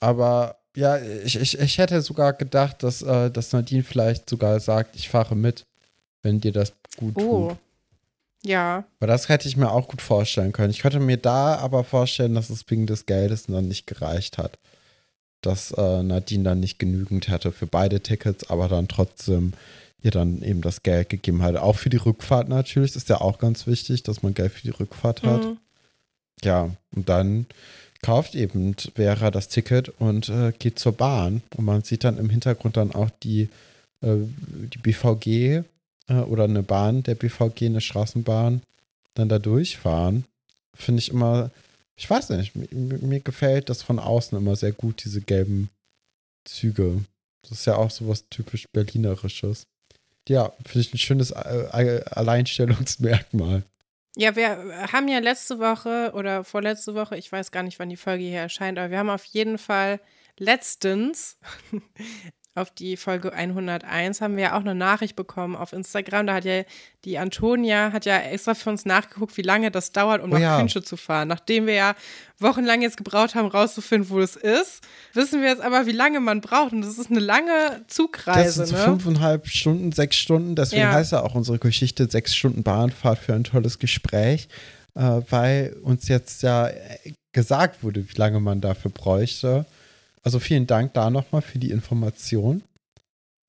Aber ja, ich, ich, ich hätte sogar gedacht, dass, äh, dass Nadine vielleicht sogar sagt, ich fahre mit, wenn dir das gut Oh. tut. Ja. Aber das hätte ich mir auch gut vorstellen können. Ich könnte mir da aber vorstellen, dass es wegen des Geldes dann nicht gereicht hat. Dass äh, Nadine dann nicht genügend hätte für beide Tickets, aber dann trotzdem ihr dann eben das Geld gegeben hat. Auch für die Rückfahrt natürlich. Das ist ja auch ganz wichtig, dass man Geld für die Rückfahrt hat. Mhm. Ja, und dann kauft eben Vera das Ticket und äh, geht zur Bahn. Und man sieht dann im Hintergrund dann auch die, äh, die BVG äh, oder eine Bahn der BVG, eine Straßenbahn, dann da durchfahren. Finde ich immer, ich weiß nicht, mir, mir gefällt das von außen immer sehr gut, diese gelben Züge. Das ist ja auch sowas typisch Berlinerisches. Ja, finde ich ein schönes äh, Alleinstellungsmerkmal. Ja, wir haben ja letzte Woche oder vorletzte Woche, ich weiß gar nicht, wann die Folge hier erscheint, aber wir haben auf jeden Fall letztens auf die Folge 101 haben wir ja auch eine Nachricht bekommen auf Instagram. Da hat ja die Antonia hat ja extra für uns nachgeguckt, wie lange das dauert, um Oh nach ja. Künsche zu fahren. Nachdem wir ja wochenlang jetzt gebraucht haben, rauszufinden, wo es ist, wissen wir jetzt aber, wie lange man braucht. Und das ist eine lange Das Zugreise. sind so ne? fünfeinhalb Stunden, sechs Stunden. Deswegen Ja. heißt ja auch unsere Geschichte sechs Stunden Bahnfahrt für ein tolles Gespräch, äh, weil uns jetzt ja gesagt wurde, wie lange man dafür bräuchte. Also vielen Dank da nochmal für die Information.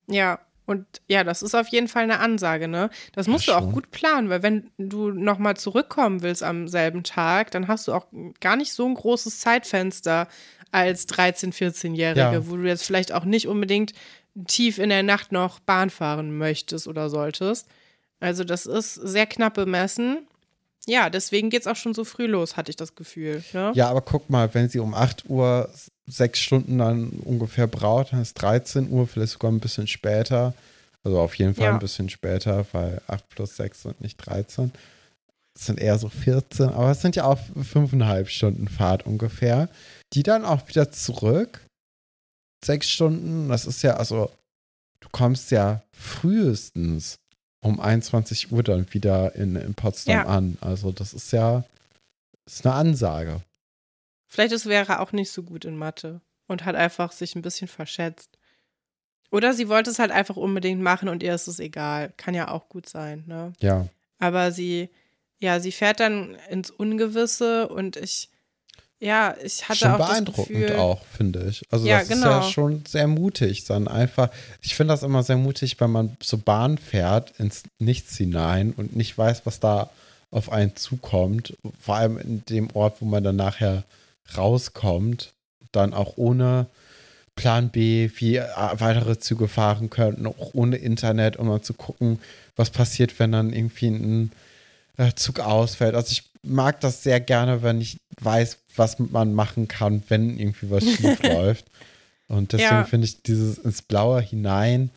Ja, und ja, das ist auf jeden Fall eine Ansage, ne? Das Ja, musst du auch schon. gut planen, weil wenn du nochmal zurückkommen willst am selben Tag, dann hast du auch gar nicht so ein großes Zeitfenster als 13-, 14-Jährige, Ja. wo du jetzt vielleicht auch nicht unbedingt tief in der Nacht noch Bahn fahren möchtest oder solltest. Also, das ist sehr knapp bemessen. Ja, deswegen geht es auch schon so früh los, hatte ich das Gefühl. Ne? Ja, aber guck mal, wenn sie um 8 Uhr sechs Stunden dann ungefähr braucht, dann ist 13 Uhr, vielleicht sogar ein bisschen später. Also auf jeden Fall Ja. ein bisschen später, weil 8 plus 6 sind nicht 13. Es sind eher so 14, aber es sind ja auch fünfeinhalb Stunden Fahrt ungefähr. Die dann auch wieder zurück. Sechs Stunden, das ist ja, also, du kommst ja frühestens um 21 Uhr dann wieder in, in Potsdam Ja. an. Also, das ist ja, ist eine Ansage. Vielleicht ist Vera auch nicht so gut in Mathe und hat einfach sich ein bisschen verschätzt. Oder sie wollte es halt einfach unbedingt machen und ihr ist es egal. Kann ja auch gut sein, ne? Ja. Aber sie, ja, sie fährt dann ins Ungewisse und ich, ja, ich hatte schon auch das beeindruckend Gefühl, auch, finde ich. Also Ja, das ist ja genau. schon sehr mutig, dann einfach. Ich finde das immer sehr mutig, wenn man so Bahn fährt ins Nichts hinein und nicht weiß, was da auf einen zukommt. Vor allem in dem Ort, wo man dann nachher rauskommt, dann auch ohne Plan B, wie weitere Züge fahren könnten, auch ohne Internet, um mal zu gucken, was passiert, wenn dann irgendwie ein äh, Zug ausfällt. Also ich mag das sehr gerne, wenn ich weiß, was man machen kann, wenn irgendwie was schief läuft. Und deswegen Ja. finde ich dieses ins Blaue hinein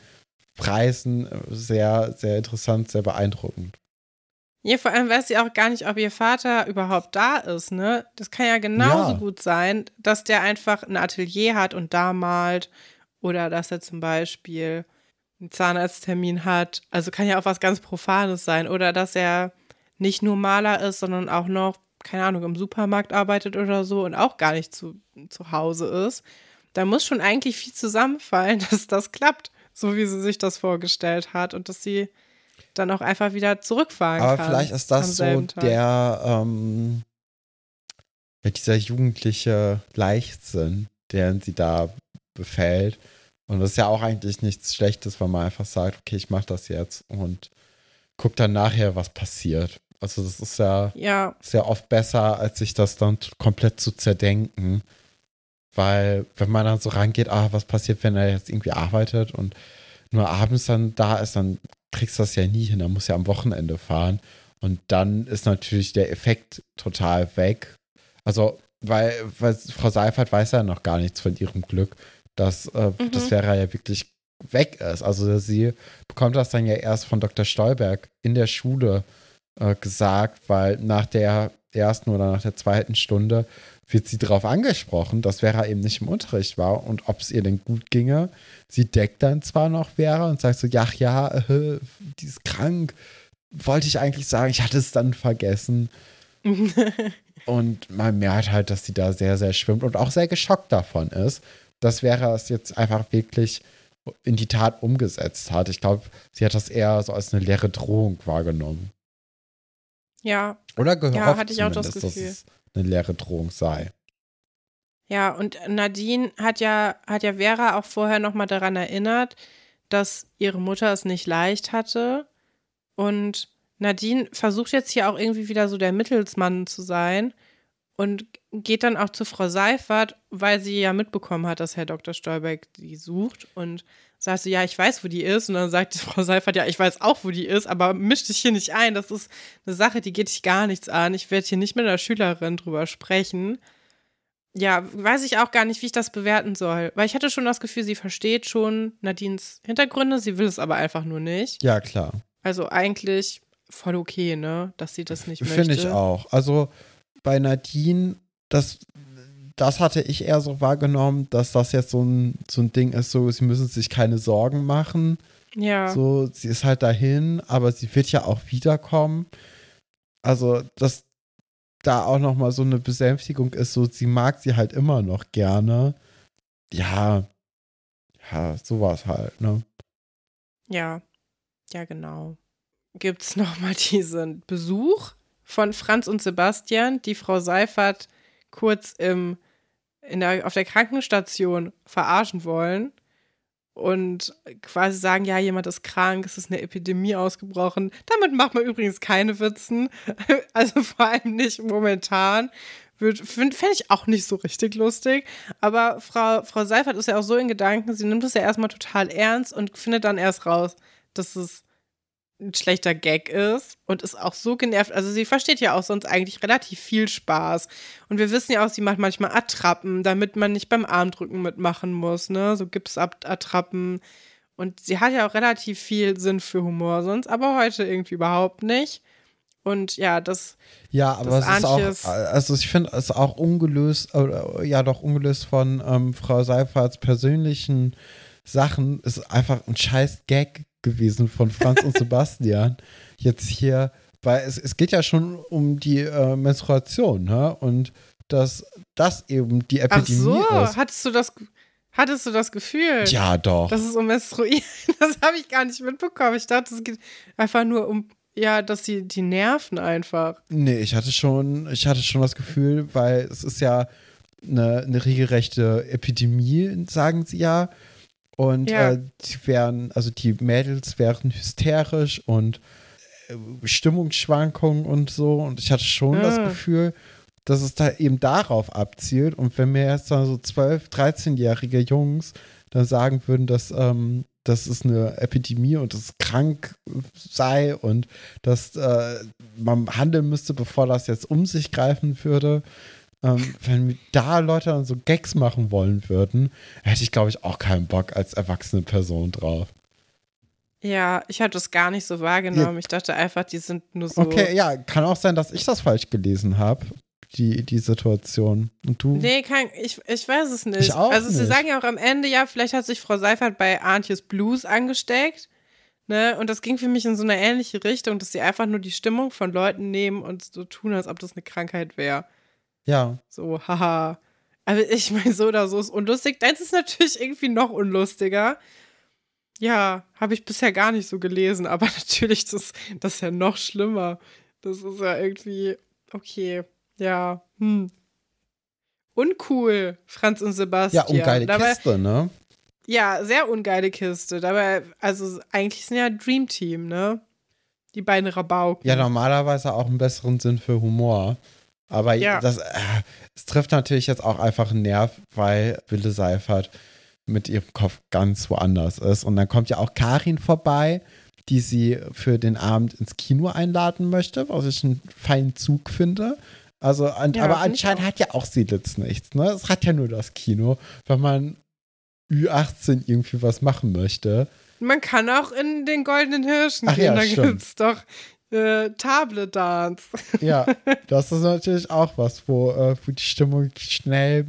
Preisen sehr, sehr interessant, sehr beeindruckend. Ja, vor allem weiß sie auch gar nicht, ob ihr Vater überhaupt da ist, ne? Das kann ja genauso Ja. gut sein, dass der einfach ein Atelier hat und da malt oder dass er zum Beispiel einen Zahnarzttermin hat. Also kann ja auch was ganz Profanes sein oder dass er nicht nur Maler ist, sondern auch noch, keine Ahnung, im Supermarkt arbeitet oder so und auch gar nicht zu, zu Hause ist. Da muss schon eigentlich viel zusammenfallen, dass das klappt, so wie sie sich das vorgestellt hat und dass sie dann auch einfach wieder zurückfahren Aber kann. vielleicht ist das so Tag. der, ähm, dieser jugendliche Leichtsinn, den sie da befällt. Und das ist ja auch eigentlich nichts Schlechtes, wenn man einfach sagt, okay, ich mache das jetzt und guck dann nachher, was passiert. Also das ist ja Ja, sehr oft besser, als sich das dann komplett zu zerdenken. Weil, wenn man dann so rangeht, ah, was passiert, wenn er jetzt irgendwie arbeitet und nur abends dann da ist, dann kriegst das ja nie hin, da muss ja am Wochenende fahren. Und dann ist natürlich der Effekt total weg. Also, weil, weil Frau Seifert weiß ja noch gar nichts von ihrem Glück, dass äh, Mhm. das Vera ja wirklich weg ist. Also sie bekommt das dann ja erst von Dr. Stolberg in der Schule äh, gesagt, weil nach der ersten oder nach der zweiten Stunde wird sie darauf angesprochen, dass Vera eben nicht im Unterricht war und ob es ihr denn gut ginge. Sie deckt dann zwar noch Vera und sagt so, ja, ja, äh, die ist krank. Wollte ich eigentlich sagen, ich hatte es dann vergessen. und man merkt halt, dass sie da sehr, sehr schwimmt und auch sehr geschockt davon ist, dass Vera es jetzt einfach wirklich in die Tat umgesetzt hat. Ich glaube, sie hat das eher so als eine leere Drohung wahrgenommen. Ja, Oder gehofft Ja, hatte ich auch das Gefühl. dass es eine leere Drohung sei. Ja, und Nadine hat ja, hat ja Vera auch vorher nochmal daran erinnert, dass ihre Mutter es nicht leicht hatte. Und Nadine versucht jetzt hier auch irgendwie wieder so der Mittelsmann zu sein und geht dann auch zu Frau Seifert, weil sie ja mitbekommen hat, dass Herr Dr. Stolberg die sucht und sagt so, ja, ich weiß, wo die ist. Und dann sagt Frau Seifert, ja, ich weiß auch, wo die ist, aber misch dich hier nicht ein. Das ist eine Sache, die geht dich gar nichts an. Ich werde hier nicht mit einer Schülerin drüber sprechen. Ja, weiß ich auch gar nicht, wie ich das bewerten soll. Weil ich hatte schon das Gefühl, sie versteht schon Nadines Hintergründe, sie will es aber einfach nur nicht. Ja, klar. Also eigentlich voll okay, ne, dass sie das nicht möchte. Finde ich auch. Also bei Nadine, das, das hatte ich eher so wahrgenommen, dass das jetzt so ein, so ein Ding ist, so, sie müssen sich keine Sorgen machen. Ja. So, sie ist halt dahin, aber sie wird ja auch wiederkommen. Also, dass da auch noch mal so eine Besänftigung ist, so, sie mag sie halt immer noch gerne. Ja, ja, sowas halt, ne? Ja, ja, genau. Gibt es nochmal diesen Besuch von Franz und Sebastian, die Frau Seifert kurz im, in der, auf der Krankenstation verarschen wollen und quasi sagen, ja, jemand ist krank, es ist eine Epidemie ausgebrochen. Damit macht man übrigens keine Witzen, also vor allem nicht momentan. Fände ich auch nicht so richtig lustig. Aber Frau, Frau Seifert ist ja auch so in Gedanken, sie nimmt es ja erstmal total ernst und findet dann erst raus, dass es ein schlechter Gag ist und ist auch so genervt. Also sie versteht ja auch sonst eigentlich relativ viel Spaß. Und wir wissen ja auch, sie macht manchmal Attrappen, damit man nicht beim Armdrücken mitmachen muss, ne? So gibt's Attrappen. Und sie hat ja auch relativ viel Sinn für Humor sonst, aber heute irgendwie überhaupt nicht. Und ja, das. Ja, aber das es ist auch, also ich finde es auch ungelöst, oder, ja doch ungelöst von ähm, Frau Seiferts persönlichen Sachen, ist einfach ein scheiß Gag gewesen von Franz und Sebastian. Jetzt hier, weil es, es geht ja schon um die äh, Menstruation, ne? Und dass das eben die Ach Epidemie so, ist. hattest du das. Hattest du das Gefühl? Ja, doch. Das ist um Menstruieren. Das habe ich gar nicht mitbekommen. Ich dachte, es geht einfach nur um, ja, dass sie die nerven einfach. Nee, ich hatte schon, ich hatte schon das Gefühl, weil es ist ja eine, eine regelrechte Epidemie, sagen sie ja. Und Ja. äh, die wären, also die Mädels wären hysterisch und äh, Stimmungsschwankungen und so. Und ich hatte schon das Ah. Gefühl, dass es da eben darauf abzielt. Und wenn mir jetzt dann so 12-, 13-jährige Jungs dann sagen würden, dass ähm, das ist eine Epidemie und es krank sei und dass äh, man handeln müsste, bevor das jetzt um sich greifen würde. Ähm, wenn da Leute dann so Gags machen wollen würden, hätte ich, glaube ich, auch keinen Bock als erwachsene Person drauf. Ja, ich hatte es gar nicht so wahrgenommen. Ich dachte einfach, die sind nur so. Okay, ja, kann auch sein, dass ich das falsch gelesen habe, die, die Situation. Und du? Nee, kein, ich, ich weiß es nicht. Ich auch also sie nicht. sagen ja auch am Ende, ja, vielleicht hat sich Frau Seifert bei Antjes Blues angesteckt. Ne? Und das ging für mich in so eine ähnliche Richtung, dass sie einfach nur die Stimmung von Leuten nehmen und so tun, als ob das eine Krankheit wäre. Ja. So, haha. Aber ich meine, so oder so ist unlustig. Deins ist natürlich irgendwie noch unlustiger. Ja, habe ich bisher gar nicht so gelesen, aber natürlich, das, das ist ja noch schlimmer. Das ist ja irgendwie, okay, ja, hm. Uncool, Franz und Ja, Sebastian. um geile Dabei, Kiste, ne? Ja, sehr ungeile Kiste. Dabei, also eigentlich sind ja Dream Team, ne? Die beiden Rabauken. Ja, normalerweise auch einen besseren Sinn für Humor. Aber Ja. das, äh, es trifft natürlich jetzt auch einfach einen Nerv, weil Wille Seifert mit ihrem Kopf ganz woanders ist. Und dann kommt ja auch Karin vorbei, die sie für den Abend ins Kino einladen möchte, was ich einen feinen Zug finde. Also, an, Ja, aber anscheinend hat ja auch Seelitz nichts, ne? Es hat ja nur das Kino, wenn man Ü18 irgendwie was machen möchte. Man kann auch in den Goldenen Hirschen Ach gehen, ja, da stimmt. gibt's doch äh, Table Dance. Ja, das ist natürlich auch was, wo, äh, wo die Stimmung schnell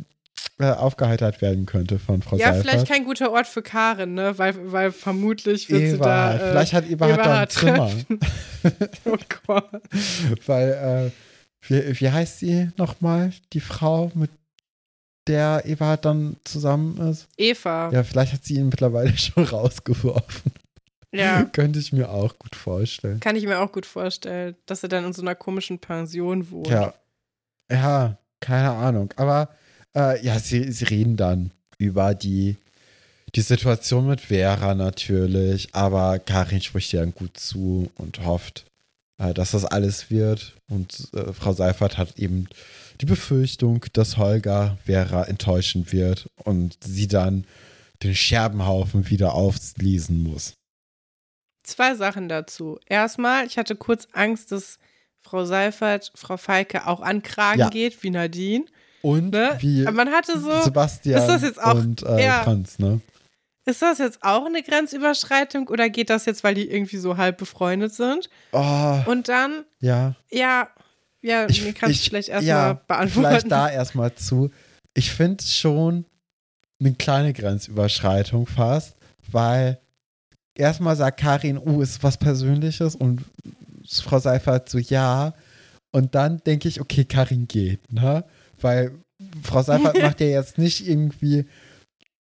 äh, aufgeheitert werden könnte von Frau Ja, Seifert. vielleicht kein guter Ort für Karin, ne? Weil, weil vermutlich wird sie da. Äh, vielleicht hat Eberhard, da ein Eberhard Zimmer. treffen. oh Gott. Weil, äh, wie, wie heißt sie nochmal, die Frau, mit der Eberhard dann zusammen ist? Eva. Ja, vielleicht hat sie ihn mittlerweile schon rausgeworfen. Ja. Könnte ich mir auch gut vorstellen. Kann ich mir auch gut vorstellen, dass er dann in so einer komischen Pension wohnt. Ja. Ja, keine Ahnung. Aber äh, ja, sie, sie reden dann über die, die Situation mit Vera natürlich. Aber Karin spricht ihr dann gut zu und hofft, äh, dass das alles wird. Und äh, Frau Seifert hat eben die Befürchtung, dass Holger Vera enttäuschen wird und sie dann den Scherbenhaufen wieder auflesen muss. Zwei Sachen dazu. Erstmal, ich hatte kurz Angst, dass Frau Seifert, Frau Falke auch an Kragen Ja. geht, wie Nadine. Und Ne? wie man hatte so, Sebastian ist das jetzt auch- und äh, ja. Franz, ne? ist das jetzt auch eine Grenzüberschreitung oder geht das jetzt, weil die irgendwie so halb befreundet sind? Oh, Und dann, ja. ja, ja, Ich- mir kannst ich- du vielleicht erstmal ja, beantworten. Vielleicht da erstmal zu. Ich finde schon eine kleine Grenzüberschreitung fast, weil erstmal sagt Karin, oh, ist was Persönliches und Frau Seifert so, ja. Und dann denke ich, okay, Karin geht, ne? Weil Frau Seifert macht ja jetzt nicht irgendwie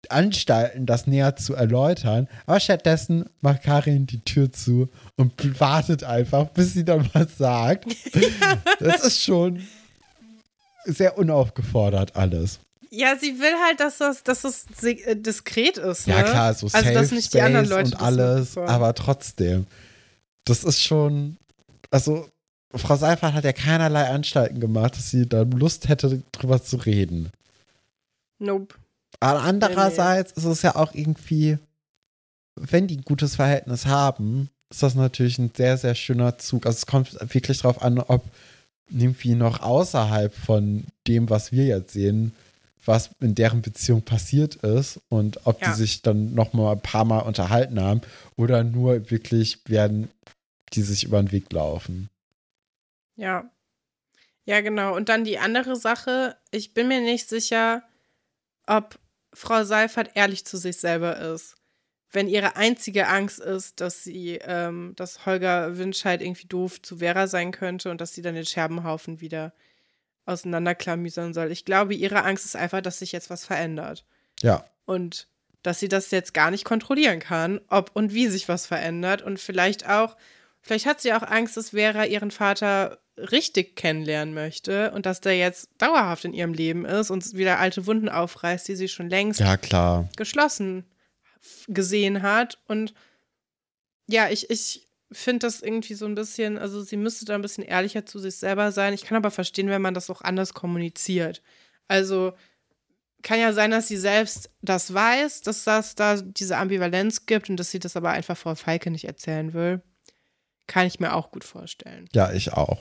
Anstalten, das näher zu erläutern, aber stattdessen macht Karin die Tür zu und wartet einfach, bis sie dann was sagt. Das ist schon sehr unaufgefordert alles. Ja, sie will halt, dass das, dass das äh, diskret ist. Ja ne? klar, so Also, Safe dass nicht die anderen Leute und alles, mitbekommen. aber trotzdem. Das ist schon, also Frau Seifert hat ja keinerlei Anstalten gemacht, dass sie da Lust hätte, drüber zu reden. Nope. Aber andererseits ist es ja auch irgendwie, wenn die ein gutes Verhältnis haben, ist das natürlich ein sehr, sehr schöner Zug. Also es kommt wirklich darauf an, ob irgendwie noch außerhalb von dem, was wir jetzt sehen, was in deren Beziehung passiert ist und ob Ja. die sich dann noch mal ein paar Mal unterhalten haben oder nur wirklich werden die sich über den Weg laufen. Ja. Ja, genau. Und dann die andere Sache, ich bin mir nicht sicher, ob Frau Seifert ehrlich zu sich selber ist. Wenn ihre einzige Angst ist, dass sie, ähm, dass Holger Winscheid irgendwie doof zu Vera sein könnte und dass sie dann den Scherbenhaufen wieder auseinanderklamüsern soll. Ich glaube, ihre Angst ist einfach, dass sich jetzt was verändert. Ja, und dass sie das jetzt gar nicht kontrollieren kann, ob und wie sich was verändert und vielleicht auch, vielleicht hat sie auch Angst, dass Vera ihren Vater richtig kennenlernen möchte und dass der jetzt dauerhaft in ihrem Leben ist und wieder alte Wunden aufreißt, die sie schon längst ja klar. geschlossen gesehen hat und ja, ich, ich finde das irgendwie so ein bisschen, also sie müsste da ein bisschen ehrlicher zu sich selber sein. Ich kann aber verstehen, wenn man das auch anders kommuniziert. Also kann ja sein, dass sie selbst das weiß, dass das da diese Ambivalenz gibt und dass sie das aber einfach Frau Falke nicht erzählen will. Kann ich mir auch gut vorstellen. Ja, ich auch.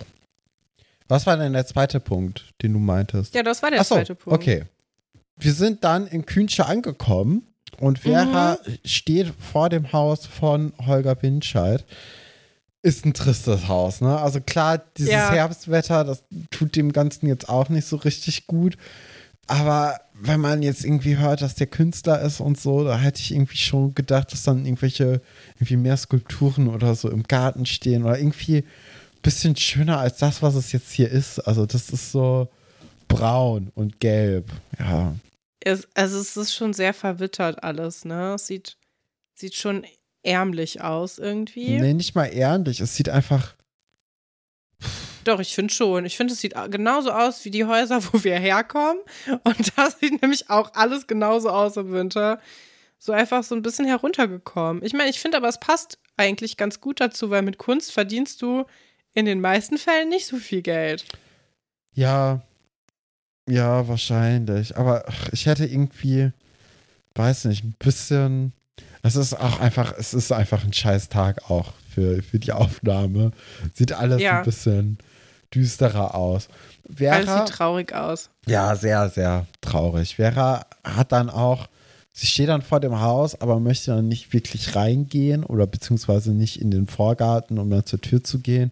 Was war denn der zweite Punkt, den du meintest? Ja, das war der so, zweite Punkt. Okay. Wir sind dann in Künsche angekommen und Vera Mhm. steht vor dem Haus von Holger Winscheid. Ist ein tristes Haus, ne? Also klar, dieses Ja. Herbstwetter, das tut dem Ganzen jetzt auch nicht so richtig gut. Aber wenn man jetzt irgendwie hört, dass der Künstler ist und so, da hätte ich irgendwie schon gedacht, dass dann irgendwelche, irgendwie mehr Skulpturen oder so im Garten stehen oder irgendwie ein bisschen schöner als das, was es jetzt hier ist. Also das ist so braun und gelb. Ja, Es, also es ist schon sehr verwittert alles, ne? Es sieht, sieht schon ärmlich aus irgendwie. nee, nicht mal ehrlich. Es sieht einfach, Doch, ich finde schon. Ich finde, es sieht genauso aus wie die Häuser, wo wir herkommen. Und das sieht nämlich auch alles genauso aus im Winter. So einfach so ein bisschen heruntergekommen. Ich meine, ich finde aber, es passt eigentlich ganz gut dazu, weil mit Kunst verdienst du in den meisten Fällen nicht so viel Geld. ja, ja, wahrscheinlich. Aber ach, ich hätte irgendwie, weiß nicht, ein bisschen. Es ist auch einfach, es ist einfach ein scheiß Tag auch für, für die Aufnahme. Sieht alles Ja. ein bisschen düsterer aus. Alles Vera, sieht traurig aus. ja, sehr, sehr traurig. Vera hat dann auch, sie steht dann vor dem Haus, aber möchte dann nicht wirklich reingehen oder beziehungsweise nicht in den Vorgarten, um dann zur Tür zu gehen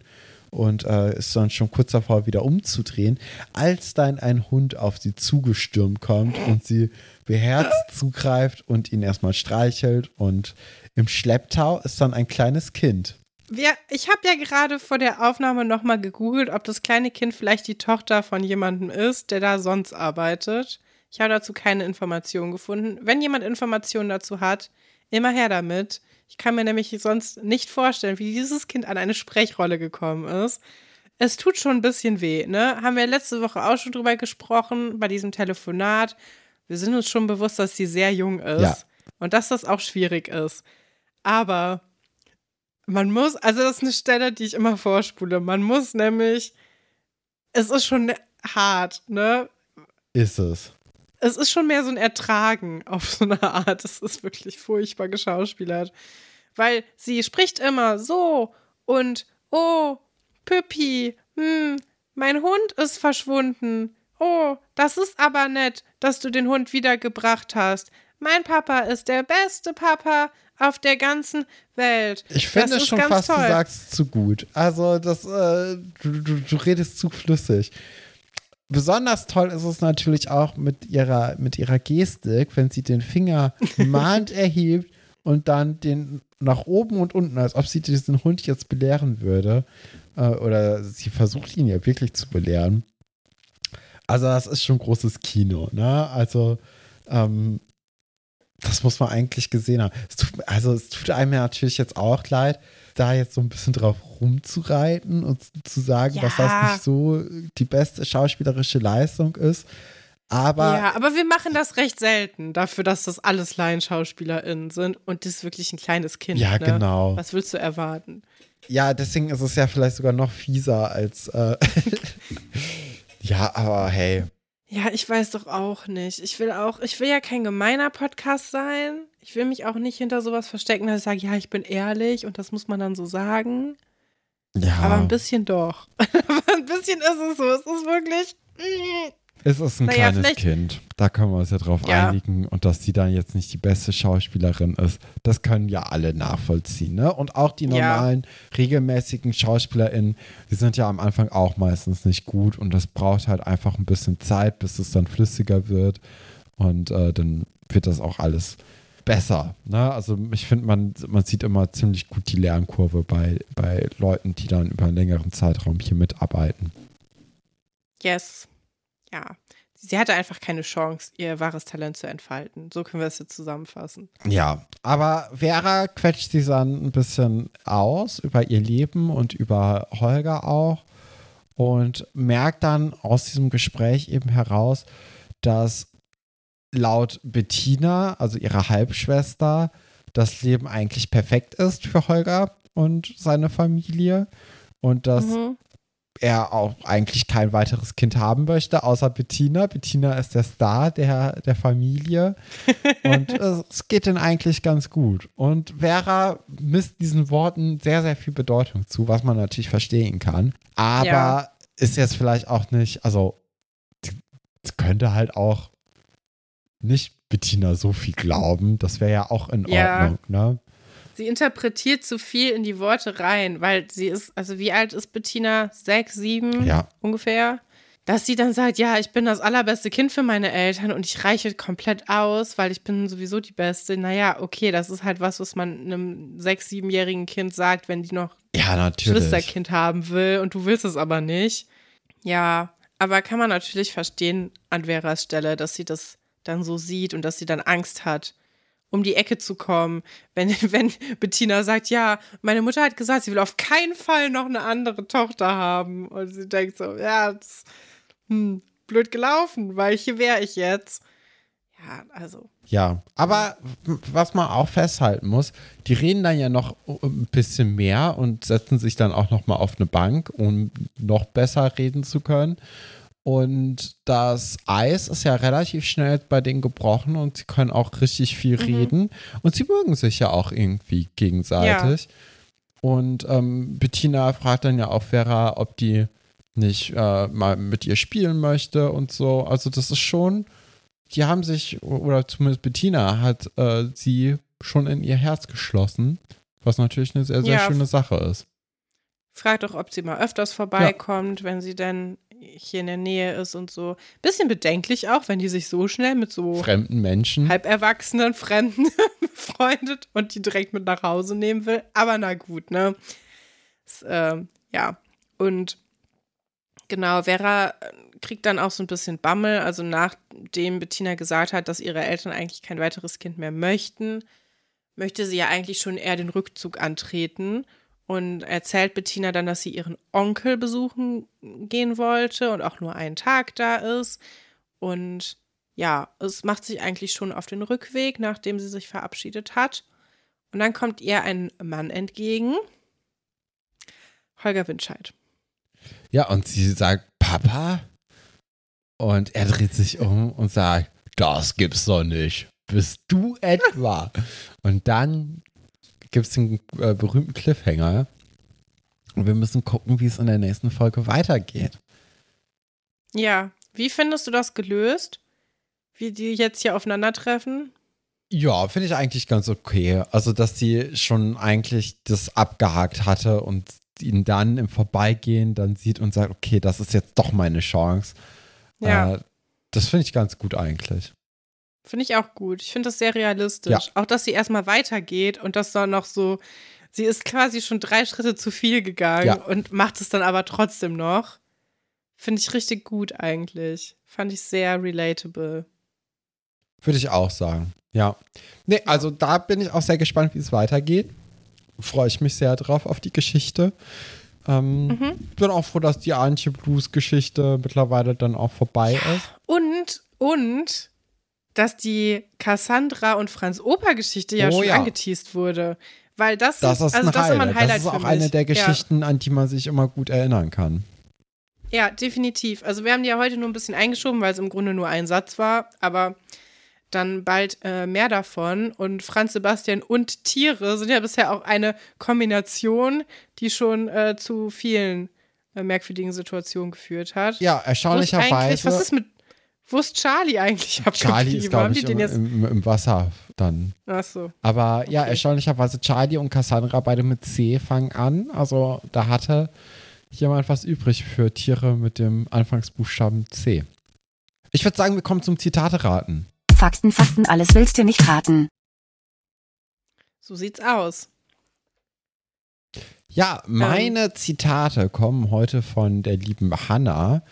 und äh, ist dann schon kurz davor, wieder umzudrehen, als dann ein Hund auf sie zugestürmt kommt und sie beherzt zugreift und ihn erstmal streichelt und im Schlepptau ist dann ein kleines Kind. Wir, ich habe ja gerade vor der Aufnahme nochmal gegoogelt, ob das kleine Kind vielleicht die Tochter von jemandem ist, der da sonst arbeitet. Ich habe dazu keine Informationen gefunden. Wenn jemand Informationen dazu hat, immer her damit. Ich kann mir nämlich sonst nicht vorstellen, wie dieses Kind an eine Sprechrolle gekommen ist. Es tut schon ein bisschen weh, ne? Haben wir letzte Woche auch schon drüber gesprochen, bei diesem Telefonat. Wir sind uns schon bewusst, dass sie sehr jung ist Ja. und dass das auch schwierig ist. Aber man muss, also das ist eine Stelle, die ich immer vorspule. Man muss nämlich, es ist schon hart, ne? Ist es. Es ist schon mehr so ein Ertragen auf so eine Art. Es ist wirklich furchtbar geschauspielert. Weil sie spricht immer so und oh, Püppi, hm, mein Hund ist verschwunden. Oh, das ist aber nett, dass du den Hund wiedergebracht hast. Mein Papa ist der beste Papa auf der ganzen Welt. Ich finde schon fast, du toll. sagst es zu gut. Also, das, äh, du, du, du redest zu flüssig. Besonders toll ist es natürlich auch mit ihrer, mit ihrer Gestik, wenn sie den Finger mahnt erhebt und dann den nach oben und unten, als ob sie diesen Hund jetzt belehren würde. Äh, oder sie versucht ihn ja wirklich zu belehren. Also, das ist schon großes Kino, ne? Also, ähm, das muss man eigentlich gesehen haben. Es tut, also es tut einem ja natürlich jetzt auch leid, da jetzt so ein bisschen drauf rumzureiten und zu sagen, dass das Ja. nicht so die beste schauspielerische Leistung ist. Aber ja, aber wir machen das recht selten, dafür, dass das alles LaienschauspielerInnen sind und das ist wirklich ein kleines Kind. Ja, ne? genau. Was willst du erwarten? ja, deswegen ist es ja vielleicht sogar noch fieser als. Äh ja, aber hey. Ja, ich weiß doch auch nicht. Ich will auch, ich will ja kein gemeiner Podcast sein. Ich will mich auch nicht hinter sowas verstecken, dass ich sage, ja, ich bin ehrlich und das muss man dann so sagen. Ja, Aber ein bisschen doch. aber ein bisschen ist es so. Es ist wirklich. mm. Es ist ein naja, kleines Kind. Da können wir uns ja drauf Ja. einigen. Und dass sie dann jetzt nicht die beste Schauspielerin ist, das können ja alle nachvollziehen. Ne? Und auch die Ja. normalen, regelmäßigen SchauspielerInnen, die sind ja am Anfang auch meistens nicht gut. Und das braucht halt einfach ein bisschen Zeit, bis es dann flüssiger wird. Und äh, dann wird das auch alles besser. Ne? Also ich finde, man, man sieht immer ziemlich gut die Lernkurve bei, bei Leuten, die dann über einen längeren Zeitraum hier mitarbeiten. Yes. Ja. Sie hatte einfach keine Chance, ihr wahres Talent zu entfalten. So können wir es jetzt zusammenfassen. Ja, aber Vera quetscht sie dann ein bisschen aus über ihr Leben und über Holger auch und merkt dann aus diesem Gespräch eben heraus, dass laut Bettina, also ihrer Halbschwester, das Leben eigentlich perfekt ist für Holger und seine Familie und dass Mhm. Er auch eigentlich kein weiteres Kind haben möchte, außer Bettina. Bettina ist der Star der, der Familie. Und es geht ihnen eigentlich ganz gut. Und Vera misst diesen Worten sehr, sehr viel Bedeutung zu, was man natürlich verstehen kann. Aber Ja. ist jetzt vielleicht auch nicht, also könnte halt auch nicht Bettina so viel glauben. Das wäre ja auch in Ja. Ordnung, ne? Sie interpretiert zu viel in die Worte rein, weil sie ist, also wie alt ist Bettina? Sechs, sieben Ja. ungefähr? Dass sie dann sagt, ja, ich bin das allerbeste Kind für meine Eltern und ich reiche komplett aus, weil ich bin sowieso die Beste. Naja, okay, das ist halt was, was man einem sechs-, siebenjährigen Kind sagt, wenn die noch Ja, natürlich. Geschwisterkind haben will und du willst es aber nicht. Ja, aber kann man natürlich verstehen an Veras Stelle, dass sie das dann so sieht und dass sie dann Angst hat, um die Ecke zu kommen. Wenn, wenn Bettina sagt, ja, meine Mutter hat gesagt, sie will auf keinen Fall noch eine andere Tochter haben. Und sie denkt so, ja, das, hm, blöd gelaufen, weil hier wäre ich jetzt. Ja, also. Ja, aber was man auch festhalten muss, die reden dann ja noch ein bisschen mehr und setzen sich dann auch noch mal auf eine Bank, um noch besser reden zu können. Und das Eis ist ja relativ schnell bei denen gebrochen und sie können auch richtig viel reden. Und sie mögen sich ja auch irgendwie gegenseitig. Und ähm, Bettina fragt dann ja auch Vera, ob die nicht äh, mal mit ihr spielen möchte und so. Also das ist schon, die haben sich, oder zumindest Bettina hat äh, sie schon in ihr Herz geschlossen, was natürlich eine sehr, sehr Ja. schöne Sache ist. Fragt doch, ob sie mal öfters vorbeikommt, wenn sie denn hier in der Nähe ist und so. Bisschen bedenklich auch, wenn die sich so schnell mit so Fremden Menschen. halb erwachsenen Fremden befreundet und die direkt mit nach Hause nehmen will. Aber na gut, ne? Das, äh, ja. Und genau, Vera äh, kriegt dann auch so ein bisschen Bammel. Also nachdem Bettina gesagt hat, dass ihre Eltern eigentlich kein weiteres Kind mehr möchten, möchte sie ja eigentlich schon eher den Rückzug antreten und erzählt Bettina dann, dass sie ihren Onkel besuchen gehen wollte und auch nur einen Tag da ist. Und ja, es macht sich eigentlich schon auf den Rückweg, nachdem sie sich verabschiedet hat. Und dann kommt ihr ein Mann entgegen. Holger Winscheid. Ja, und sie sagt, Papa? Und er dreht sich um und sagt, das gibt's doch nicht. Bist du etwa? und dann gibt es den äh, berühmten Cliffhanger. Und wir müssen gucken, wie es in der nächsten Folge weitergeht. Ja, wie findest du das gelöst? Wie die jetzt hier aufeinandertreffen? Ja, finde ich eigentlich ganz okay. Also, dass sie schon eigentlich das abgehakt hatte und ihn dann im Vorbeigehen dann sieht und sagt, okay, das ist jetzt doch meine Chance. Ja. Äh, das finde ich ganz gut eigentlich. Finde ich auch gut. Ich finde das sehr realistisch. Ja. Auch, dass sie erstmal weitergeht und das dann noch so, sie ist quasi schon drei Schritte zu viel gegangen Ja. und macht es dann aber trotzdem noch. Finde ich richtig gut eigentlich. Fand ich sehr relatable. Würde ich auch sagen. Ja. Nee, also da bin ich auch sehr gespannt, wie es weitergeht. Freue ich mich sehr drauf auf die Geschichte. Ähm, Mhm. Bin auch froh, dass die Antje Blues Geschichte mittlerweile dann auch vorbei ist. Und, und, dass die Cassandra und Franz Oper Geschichte ja Oh schon ja. angeteased wurde. Weil das, Das ist, also ein das ist immer Highlight. ein Highlight Das ist auch eine der Ja. Geschichten, an die man sich immer gut erinnern kann. Ja, definitiv. Also wir haben die ja heute nur ein bisschen eingeschoben, weil es im Grunde nur ein Satz war, aber dann bald äh, mehr davon. Und Franz Sebastian und Tiere sind ja bisher auch eine Kombination, die schon äh, zu vielen äh, merkwürdigen Situationen geführt hat. Ja, erstaunlicherweise. was ist mit, wo ist Charlie eigentlich Charlie ist, glaube ich, im, jetzt? im, im Wasser dann. Ach so. Aber ja, Okay. erstaunlicherweise Charlie und Cassandra beide mit C fangen an. Also da hatte jemand was übrig für Tiere mit dem Anfangsbuchstaben C. Ich würde sagen, wir kommen zum Zitate-Raten. Fakten, Fakten, alles willst du nicht raten. So sieht's aus. Ja, meine Zitate kommen heute von der lieben Hanna.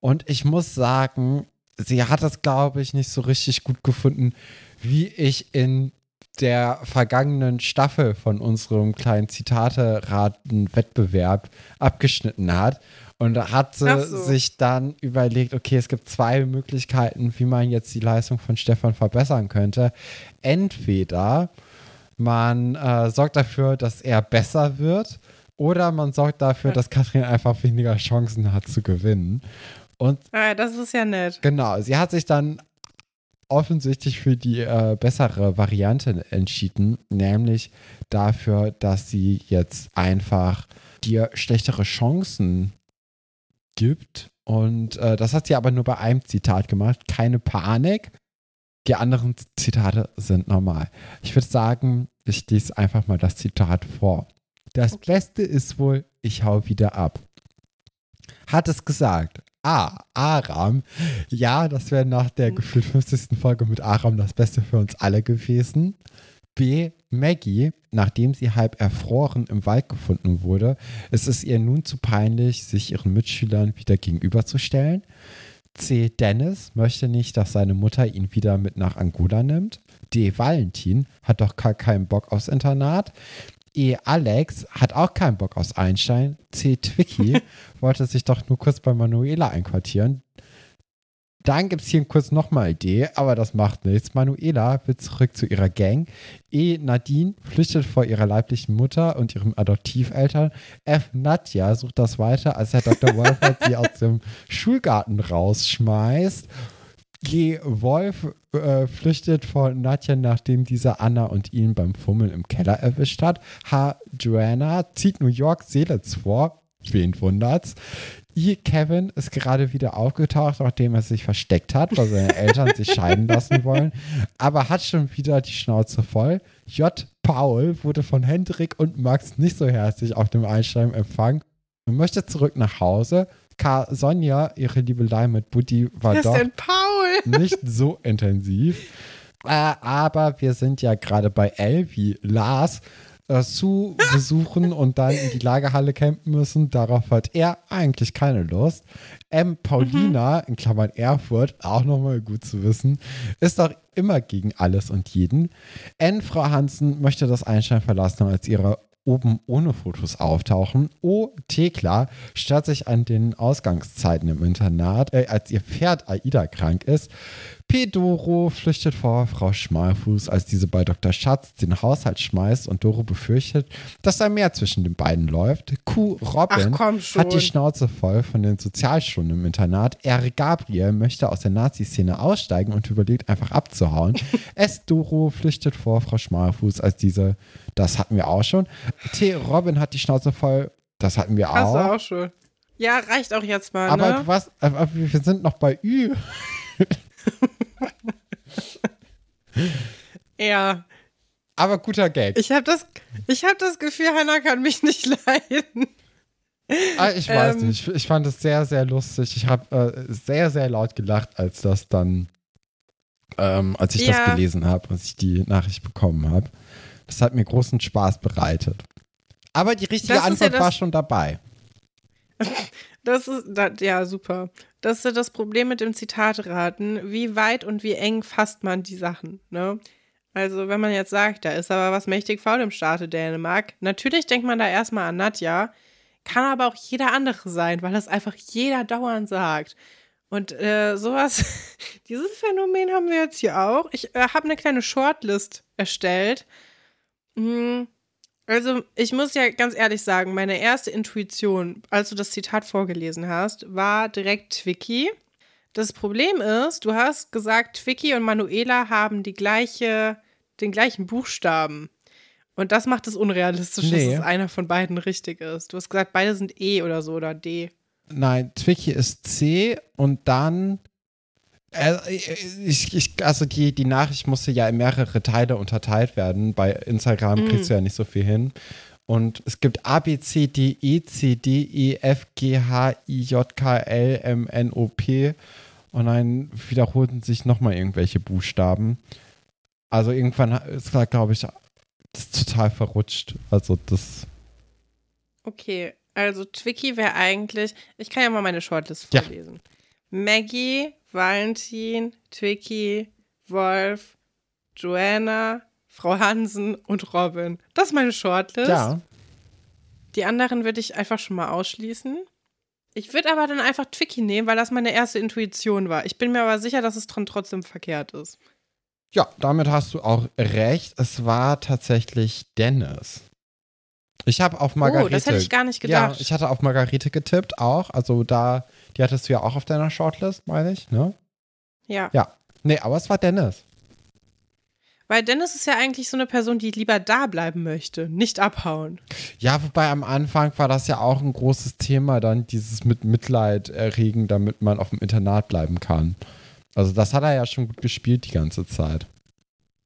Und ich muss sagen, sie hat es, glaube ich, nicht so richtig gut gefunden, wie ich in der vergangenen Staffel von unserem kleinen Zitate-Raten-Wettbewerb abgeschnitten hat. Und da hat sie so. sich dann überlegt, okay, es gibt zwei Möglichkeiten, wie man jetzt die Leistung von Stefan verbessern könnte. Entweder man äh, sorgt dafür, dass er besser wird, oder man sorgt dafür, dass Katrin einfach weniger Chancen hat zu gewinnen. Und Ah, das ist ja nett. genau, sie hat sich dann offensichtlich für die äh, bessere Variante entschieden, nämlich dafür, dass sie jetzt einfach dir schlechtere Chancen gibt. Und äh, das hat sie aber nur bei einem Zitat gemacht. Keine Panik. Die anderen Zitate sind normal. Ich würde sagen, ich lese einfach mal das Zitat vor. Das Beste ist wohl, ich hau wieder ab. Hat es gesagt. A. Aram. Ja, das wäre nach der gefühlt 50. Folge mit Aram das Beste für uns alle gewesen. B. Maggie, nachdem sie halb erfroren im Wald gefunden wurde, ist es ihr nun zu peinlich, sich ihren Mitschülern wieder gegenüberzustellen. C. Dennis möchte nicht, dass seine Mutter ihn wieder mit nach Angola nimmt. D. Valentin hat doch gar keinen Bock aufs Internat. E. Alex hat auch keinen Bock aufs Einstein. C. Twicky wollte sich doch nur kurz bei Manuela einquartieren. Dann gibt es hier kurz nochmal D, aber das macht nichts. Manuela will zurück zu ihrer Gang. E. Nadine flüchtet vor ihrer leiblichen Mutter und ihren Adoptiveltern. F. Nadja sucht das weiter, als Herr Dr. Wolfert sie aus dem Schulgarten rausschmeißt. G. Wolf äh, flüchtet vor Nadja, nachdem dieser Anna und ihn beim Fummeln im Keller erwischt hat. H. Joanna zieht New York Seelitz vor. Wen wundert's? I. Kevin ist gerade wieder aufgetaucht, nachdem er sich versteckt hat, weil seine Eltern sich scheiden lassen wollen, aber hat schon wieder die Schnauze voll. J. Paul wurde von Hendrik und Max nicht so herzlich auf dem Einschreiben empfangen und möchte zurück nach Hause. K. Sonja, ihre Liebelei mit Buddy war ist doch Paul? nicht so intensiv. Äh, aber wir sind ja gerade bei wie Lars äh, zu besuchen und dann in die Lagerhalle campen müssen. Darauf hat er eigentlich keine Lust. M. Paulina, in Klammern Erfurt, auch nochmal gut zu wissen, ist doch immer gegen alles und jeden. N. Frau Hansen möchte das Einstein verlassen, als ihre oben ohne Fotos auftauchen. O. Thekla stört sich an den Ausgangszeiten im Internat, äh, als ihr Pferd Aida krank ist. P. Doro flüchtet vor Frau Schmalfuß, als diese bei Dr. Schatz den Haushalt schmeißt und Doro befürchtet, dass da mehr zwischen den beiden läuft. Q. Robin hat die Schnauze voll von den Sozialstunden im Internat. R. Gabriel möchte aus der Nazi-Szene aussteigen und überlegt einfach abzuhauen. S. Doro flüchtet vor Frau Schmalfuß, als diese, das hatten wir auch schon. T. Robin hat die Schnauze voll, das hatten wir Hast du auch. auch schon. Ja, reicht auch jetzt mal, Aber ne? warst, aber wir sind noch bei Ü. Ja. Aber guter Gag. Ich habe das, ich hab das Gefühl, Hannah kann mich nicht leiden. Ah, ich weiß Ähm. nicht. Ich fand es sehr, sehr lustig. Ich habe äh, sehr, sehr laut gelacht, als das dann, ähm, als ich Ja. das gelesen habe, als ich die Nachricht bekommen habe. Das hat mir großen Spaß bereitet. Aber die richtige Das ja Antwort das- war schon dabei. Das ist, das, ja, super. Das ist das Problem mit dem Zitatraten. Wie weit und wie eng fasst man die Sachen, ne? Also, wenn man jetzt sagt, da ist aber was mächtig faul im Staate Dänemark, natürlich denkt man da erstmal an Nadja, kann aber auch jeder andere sein, weil das einfach jeder dauernd sagt. Und äh, sowas, dieses Phänomen haben wir jetzt hier auch. Ich äh, habe eine kleine Shortlist erstellt. Hm, also, ich muss ja ganz ehrlich sagen, meine erste Intuition, als du das Zitat vorgelesen hast, war direkt Twiki. Das Problem ist, du hast gesagt, Twiki und Manuela haben die gleiche, den gleichen Buchstaben. Und das macht es unrealistisch, Nee. dass es einer von beiden richtig ist. Du hast gesagt, beide sind E oder so oder D. Nein, Twiki ist C und dann. Äh, ich, ich, also die, die Nachricht musste ja in mehrere Teile unterteilt werden. Bei Instagram Mm. kriegst du ja nicht so viel hin. Und es gibt A, B, C, D, E, C, D, E, F, G, H, I, J, K, L, M, N, O, P. Und dann wiederholten sich nochmal irgendwelche Buchstaben. Also irgendwann ist da, glaube ich, das ist total verrutscht. Also das. Okay, also Twiki wäre eigentlich, ich kann ja mal meine Shortlist Ja. Maggie, Valentin, Twiki, Wolf, Joanna, Frau Hansen und Robin. Das ist meine Shortlist. Ja. Die anderen würde ich einfach schon mal ausschließen. Ich würde aber dann einfach Twiki nehmen, weil das meine erste Intuition war. Ich bin mir aber sicher, dass es dran trotzdem verkehrt ist. Ja, damit hast du auch recht. Es war tatsächlich Dennis. Ich habe auf Margarete. Oh, das hätte ich gar nicht Ja, gedacht. ich hatte auf Margarete getippt auch. Also da, die hattest du ja auch auf deiner Shortlist, meine ich, ne? ja. Ja. Nee, aber es war Dennis. Weil Dennis ist ja eigentlich so eine Person, die lieber da bleiben möchte, nicht abhauen. Ja, wobei am Anfang war das ja auch ein großes Thema, dann dieses mit Mitleid erregen, damit man auf dem Internat bleiben kann. Also das hat er ja schon gut gespielt die ganze Zeit.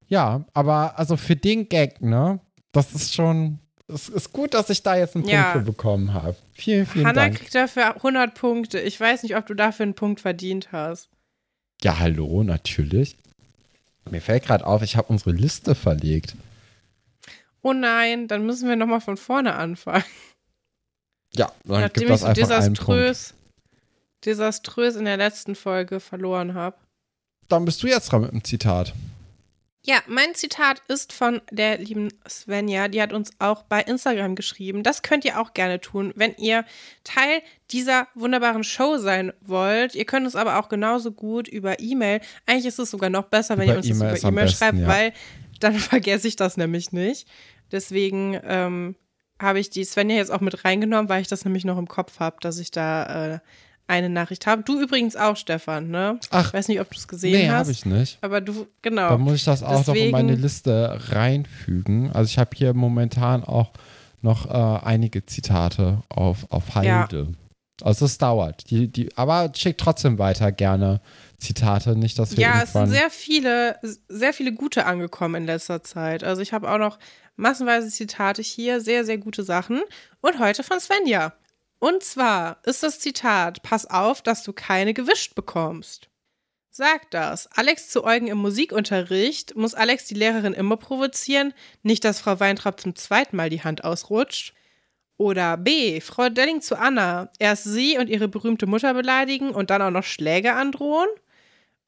Ja, aber also für den Gag, ne? Das ist schon, es ist gut, dass ich da jetzt einen Punkt Ja. für bekommen habe. Vielen, vielen Hannah Dank. kriegt dafür 100 Punkte. Ich weiß nicht, ob du dafür einen Punkt verdient hast. Ja, hallo, natürlich. Mir fällt gerade auf, ich habe unsere Liste verlegt. Oh nein, dann müssen wir nochmal von vorne anfangen. Ja, dann Nachdem gibt ich das so einfach einen Punkt. desaströs, desaströs in der letzten Folge verloren habe. Dann bist du jetzt dran mit dem Zitat. Ja, mein Zitat ist von der lieben Svenja. Die hat uns auch bei Instagram geschrieben. Das könnt ihr auch gerne tun, wenn ihr Teil dieser wunderbaren Show sein wollt. Ihr könnt es aber auch genauso gut über E-Mail. Eigentlich ist es sogar noch besser, wenn Über ihr uns das E-Mail über E-Mail besten, schreibt, ja. weil dann vergesse ich das nämlich nicht. Deswegen ähm, habe ich die Svenja jetzt auch mit reingenommen, weil ich das nämlich noch im Kopf habe, dass ich da äh, eine Nachricht haben. Du übrigens auch, Stefan, ne? Ach. Ich weiß nicht, ob du es gesehen Nee, hast. habe ich nicht. Aber du, genau. Dann muss ich das auch noch in meine Deswegen- Liste reinfügen. Also ich habe hier momentan auch noch äh, einige Zitate auf, auf Halde. Also es dauert. Die, die, aber schickt trotzdem weiter gerne Zitate, nicht, dass wir Ja, es sind sehr viele, sehr viele gute angekommen in letzter Zeit. Also ich habe auch noch massenweise Zitate hier, sehr, sehr gute Sachen. Und heute von Svenja. Und zwar ist das Zitat: Pass auf, dass du keine gewischt bekommst. Sagt das. Alex zu Eugen im Musikunterricht. Muss Alex die Lehrerin immer provozieren? Nicht, dass Frau Weintraub zum zweiten Mal die Hand ausrutscht? Oder B. Frau Delling zu Anna. Erst sie und ihre berühmte Mutter beleidigen und dann auch noch Schläge androhen?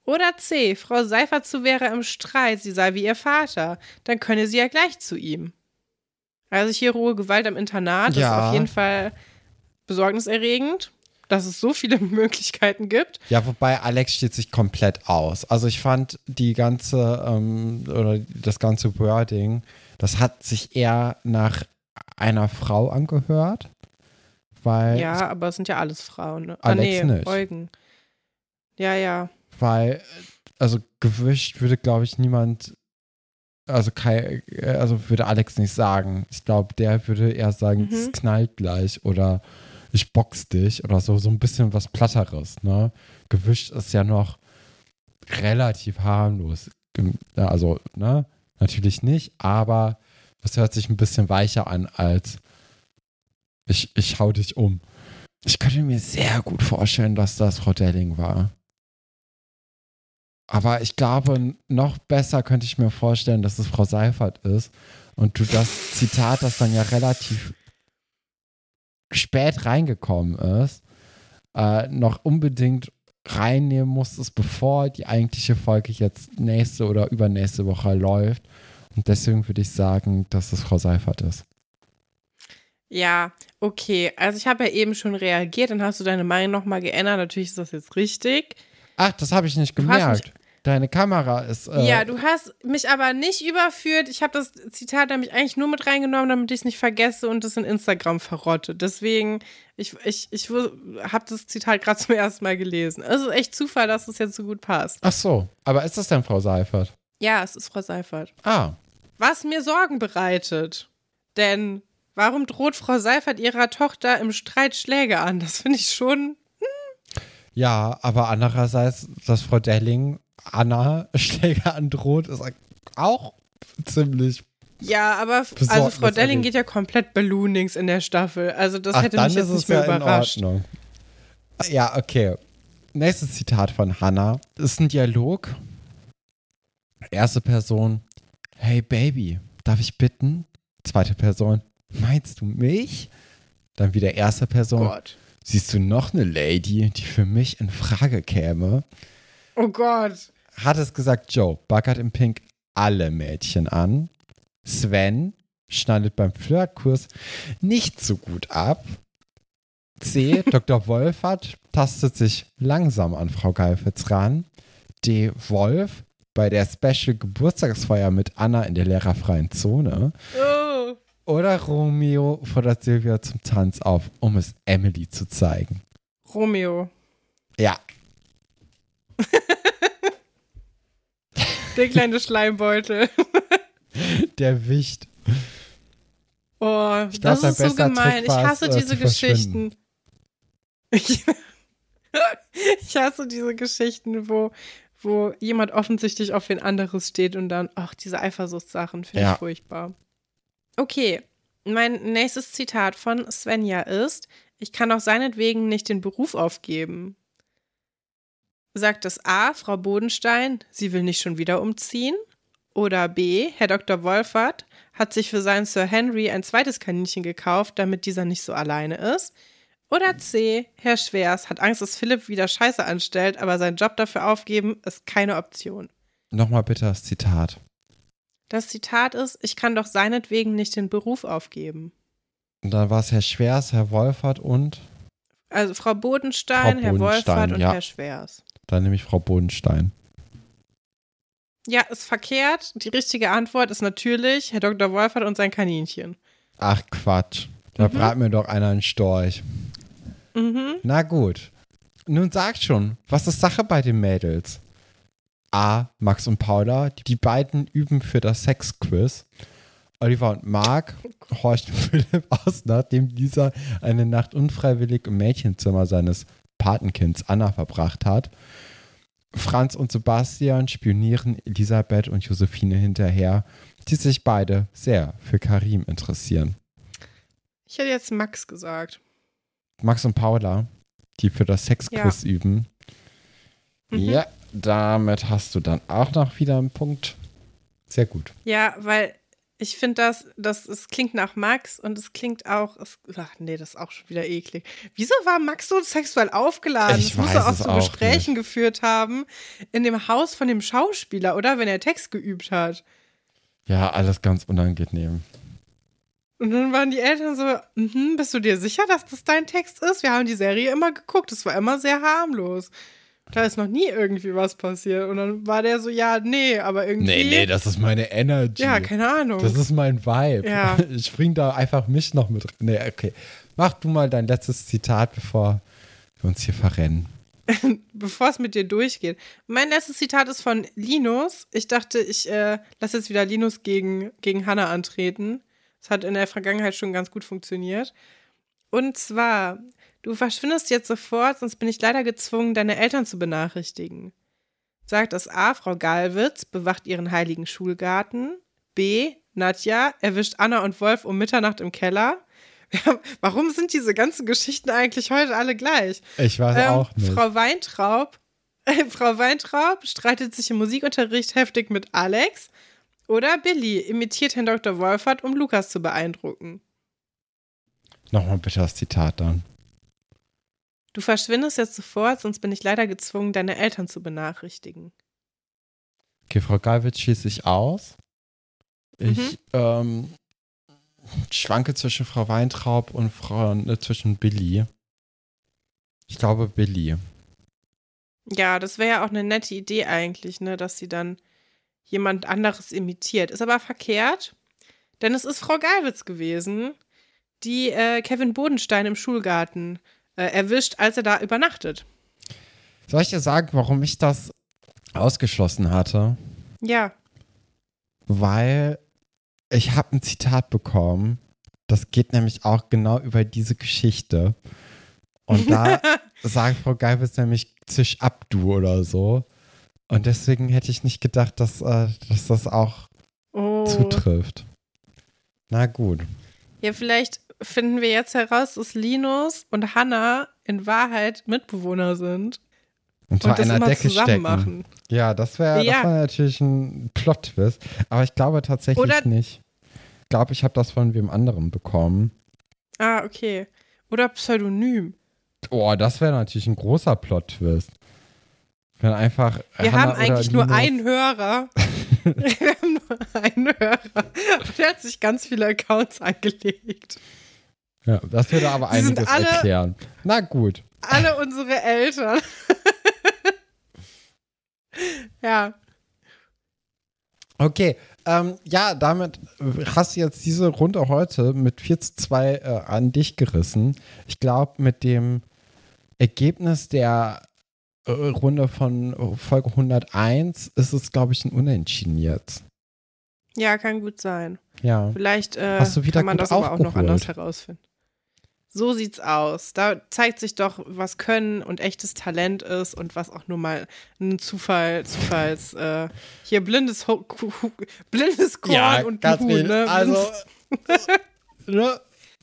Oder C. Frau Seifert zu Vera im Streit, sie sei wie ihr Vater. Dann könne sie ja gleich zu ihm. Also hier rohe Gewalt am Internat Ja. ist auf jeden Fall besorgniserregend, dass es so viele Möglichkeiten gibt. Ja, wobei Alex steht sich komplett aus. Also ich fand die ganze, ähm, oder das ganze Wording, das hat sich eher nach einer Frau angehört. Weil Ja, aber es sind ja alles Frauen. Ne? Alex ah, nee, nicht. Eugen. Ja, ja. weil, also gewischt würde, glaube ich, niemand, also Kai, äh, also würde Alex nicht sagen. Ich glaube, der würde eher sagen, Mhm. es knallt gleich oder ich box dich oder so, so ein bisschen was Platteres, ne? Gewischt ist ja noch relativ harmlos. Also, ne? Natürlich nicht, aber es hört sich ein bisschen weicher an als ich, ich hau dich um. Ich könnte mir sehr gut vorstellen, dass das Frau Delling war. Aber ich glaube, noch besser könnte ich mir vorstellen, dass es Frau Seifert ist und du das Zitat, das dann ja relativ spät reingekommen ist, äh, noch unbedingt reinnehmen musstest, bevor die eigentliche Folge jetzt nächste oder übernächste Woche läuft. Und deswegen würde ich sagen, dass es Frau Seifert ist. Ja, okay. Also ich habe ja eben schon reagiert, dann hast du deine Meinung nochmal geändert. Natürlich ist das jetzt richtig. Ach, das habe ich nicht gemerkt. Deine Kamera ist. Äh, Ja, du hast mich aber nicht überführt. Ich habe das Zitat nämlich eigentlich nur mit reingenommen, damit ich es nicht vergesse und das in Instagram verrotte. Deswegen, ich, ich, ich habe das Zitat gerade zum ersten Mal gelesen. Es ist echt Zufall, dass es jetzt so gut passt. Ach so, aber ist das denn Frau Seifert? Ja, es ist Frau Seifert. Ah, Was mir Sorgen bereitet. Denn warum droht Frau Seifert ihrer Tochter im Streit Schläge an? Das finde ich schon. ja, aber andererseits, dass Frau Delling Anna Schläge androht, ist auch ziemlich. Ja, aber also Frau Delling geht ja komplett balloonings in der Staffel. Also das Ach, hätte mich jetzt nicht mehr ja überrascht. in Ordnung. Ja, okay. Nächstes Zitat von Hannah ist ein Dialog. Erste Person, hey Baby, darf ich bitten? Zweite Person, meinst du mich? Dann wieder erste Person, Gott. siehst du noch eine Lady, die für mich in Frage käme? Oh Gott. Hat es gesagt, Joe, baggert im Pink alle Mädchen an. Sven schneidet beim Flirtkurs nicht so gut ab. C. Dr. Wolfert tastet sich langsam an Frau Geifitz ran. D. Wolf bei der Special Geburtstagsfeier mit Anna in der lehrerfreien Zone. Oh. Oder Romeo fordert Silvia zum Tanz auf, um es Emily zu zeigen. Romeo. Ja, Der kleine Schleimbeutel. der Wicht. Oh, Ich das ist so gemein. Ich hasse äh, diese. Geschichten. Ich, ich hasse diese Geschichten, wo, wo jemand offensichtlich auf wen anderes steht und dann, ach, diese Eifersuchtssachen finde Ja. ich furchtbar. Okay, mein nächstes Zitat von Svenja ist: Ich kann auch seinetwegen nicht den Beruf aufgeben. Sagt es A, Frau Bodenstein, sie will nicht schon wieder umziehen? Oder B, Herr Dr. Wolfert hat sich für seinen Sir Henry ein zweites Kaninchen gekauft, damit dieser nicht so alleine ist? Oder C, Herr Schwers hat Angst, dass Philipp wieder Scheiße anstellt, aber seinen Job dafür aufgeben ist keine Option. Nochmal bitte das Zitat. Das Zitat ist: Ich kann doch seinetwegen nicht den Beruf aufgeben. Und dann war es Herr Schwers, Herr Wolfert und Also Frau Bodenstein, Frau Herr Bodenstein, Wolfert und ja. Herr Schwers. Dann nämlich Frau Bodenstein. Ja, ist verkehrt. Die richtige Antwort ist natürlich Herr Dr. Wolfert und sein Kaninchen. Ach Quatsch. Da brat mir doch einer einen Storch. Mhm. Na gut. nun sagt schon, was ist Sache bei den Mädels? A. Max und Paula, die beiden üben für das Sexquiz. Oliver und Mark horchen Philipp aus, nachdem dieser eine Nacht unfreiwillig im Mädchenzimmer seines Patenkinds Anna verbracht hat. Franz und Sebastian spionieren Elisabeth und Josephine hinterher, die sich beide sehr für Karim interessieren. Ich hätte jetzt Max gesagt. Max und Paula, die für das Sexquiz üben. Mhm. Ja, damit hast du dann auch noch wieder einen Punkt. Sehr gut. Ja, weil ich finde das, das, es klingt nach Max und es klingt auch, es, ach nee, das ist auch schon wieder eklig. Wieso war Max so sexuell aufgeladen? Ich das muss er auch zu Gesprächen geführt haben in dem Haus von dem Schauspieler, oder? Wenn er Text geübt hat. Ja, alles ganz unangenehm. Und dann waren die Eltern so, mhm, bist du dir sicher, dass das dein Text ist? Wir haben die Serie immer geguckt, es war immer sehr harmlos. Da ist noch nie irgendwie was passiert. Und dann war der so, ja, nee, aber irgendwie. Nee, nee, das ist meine Energy. Ja, keine Ahnung. Das ist mein Vibe. Ja. Ich bring da einfach mich noch mit. Nee, okay. Mach du mal dein letztes Zitat, bevor wir uns hier verrennen. Bevor es mit dir durchgeht. Mein letztes Zitat ist von Linus. Ich dachte, ich äh, lasse jetzt wieder Linus gegen, gegen Hannah antreten. Das hat in der Vergangenheit schon ganz gut funktioniert. Und zwar, du verschwindest jetzt sofort, sonst bin ich leider gezwungen, deine Eltern zu benachrichtigen. Sagt das A, Frau Galwitz bewacht ihren heiligen Schulgarten. B, Nadja erwischt Anna und Wolf um Mitternacht im Keller. Warum sind diese ganzen Geschichten eigentlich heute alle gleich? Ich weiß Ähm, auch nicht. Frau Weintraub, Frau Weintraub streitet sich im Musikunterricht heftig mit Alex. Oder Billy imitiert Herrn Dr. Wolfert, um Lukas zu beeindrucken. Nochmal bitte das Zitat dann. Du verschwindest jetzt sofort, sonst bin ich leider gezwungen, deine Eltern zu benachrichtigen. Okay, Frau Galwitz schießt sich aus. Ich Mhm. ähm, schwanke zwischen Frau Weintraub und Frau, äh, zwischen Billy. Ich glaube Billy. Ja, das wäre ja auch eine nette Idee eigentlich, ne, dass sie dann jemand anderes imitiert. Ist aber verkehrt, denn es ist Frau Galwitz gewesen, die äh, Kevin Bodenstein im Schulgarten äh, erwischt, als er da übernachtet. Soll ich dir sagen, warum ich das ausgeschlossen hatte? Ja, Weil ich habe ein Zitat bekommen. Das geht nämlich auch genau über diese Geschichte. Und da sagt Frau Geibels nämlich zisch ab, du oder so. Und deswegen hätte ich nicht gedacht, dass, äh, dass das auch oh. zutrifft. Na gut. Ja, vielleicht finden wir jetzt heraus, dass Linus und Hannah in Wahrheit Mitbewohner sind Unter und das einer Decke zusammen stecken. machen. Ja, das wäre Ja. das wär natürlich ein Plot-Twist. Aber ich glaube tatsächlich Oder- nicht. Ich glaube, ich habe das von wem anderem bekommen. Ah, okay. Oder Pseudonym. Oh, das wäre natürlich ein großer Plot-Twist. Wenn einfach. Wir Hannah haben eigentlich nur einen Hörer. wir haben nur einen Hörer. Und der hat sich ganz viele Accounts angelegt. Ja, das würde aber sind einiges alle- erklären. Na gut. Alle unsere Eltern. ja. Okay. Ähm, ja, damit hast du jetzt diese Runde heute mit 4 zu 2 äh, an dich gerissen. Ich glaube, mit dem Ergebnis der äh, Runde von Folge 101 ist es, glaube ich, ein Unentschieden jetzt. Ja, kann gut sein. Ja. Vielleicht äh, kann man das aber auch noch anders herausfinden. So sieht's aus. Da zeigt sich doch, was Können und echtes Talent ist und was auch nur mal ein Zufall, Zufalls, äh, hier blindes, Ho Ku- Hu- blindes Korn und ein Huhn, ne? Also, ne?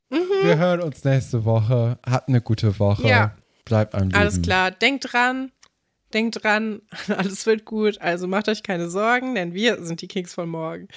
wir hören uns nächste Woche. Habt eine gute Woche. Ja. Bleibt am Leben. Alles klar, denkt dran, denkt dran, alles wird gut, also macht euch keine Sorgen, denn wir sind die Kings von morgen.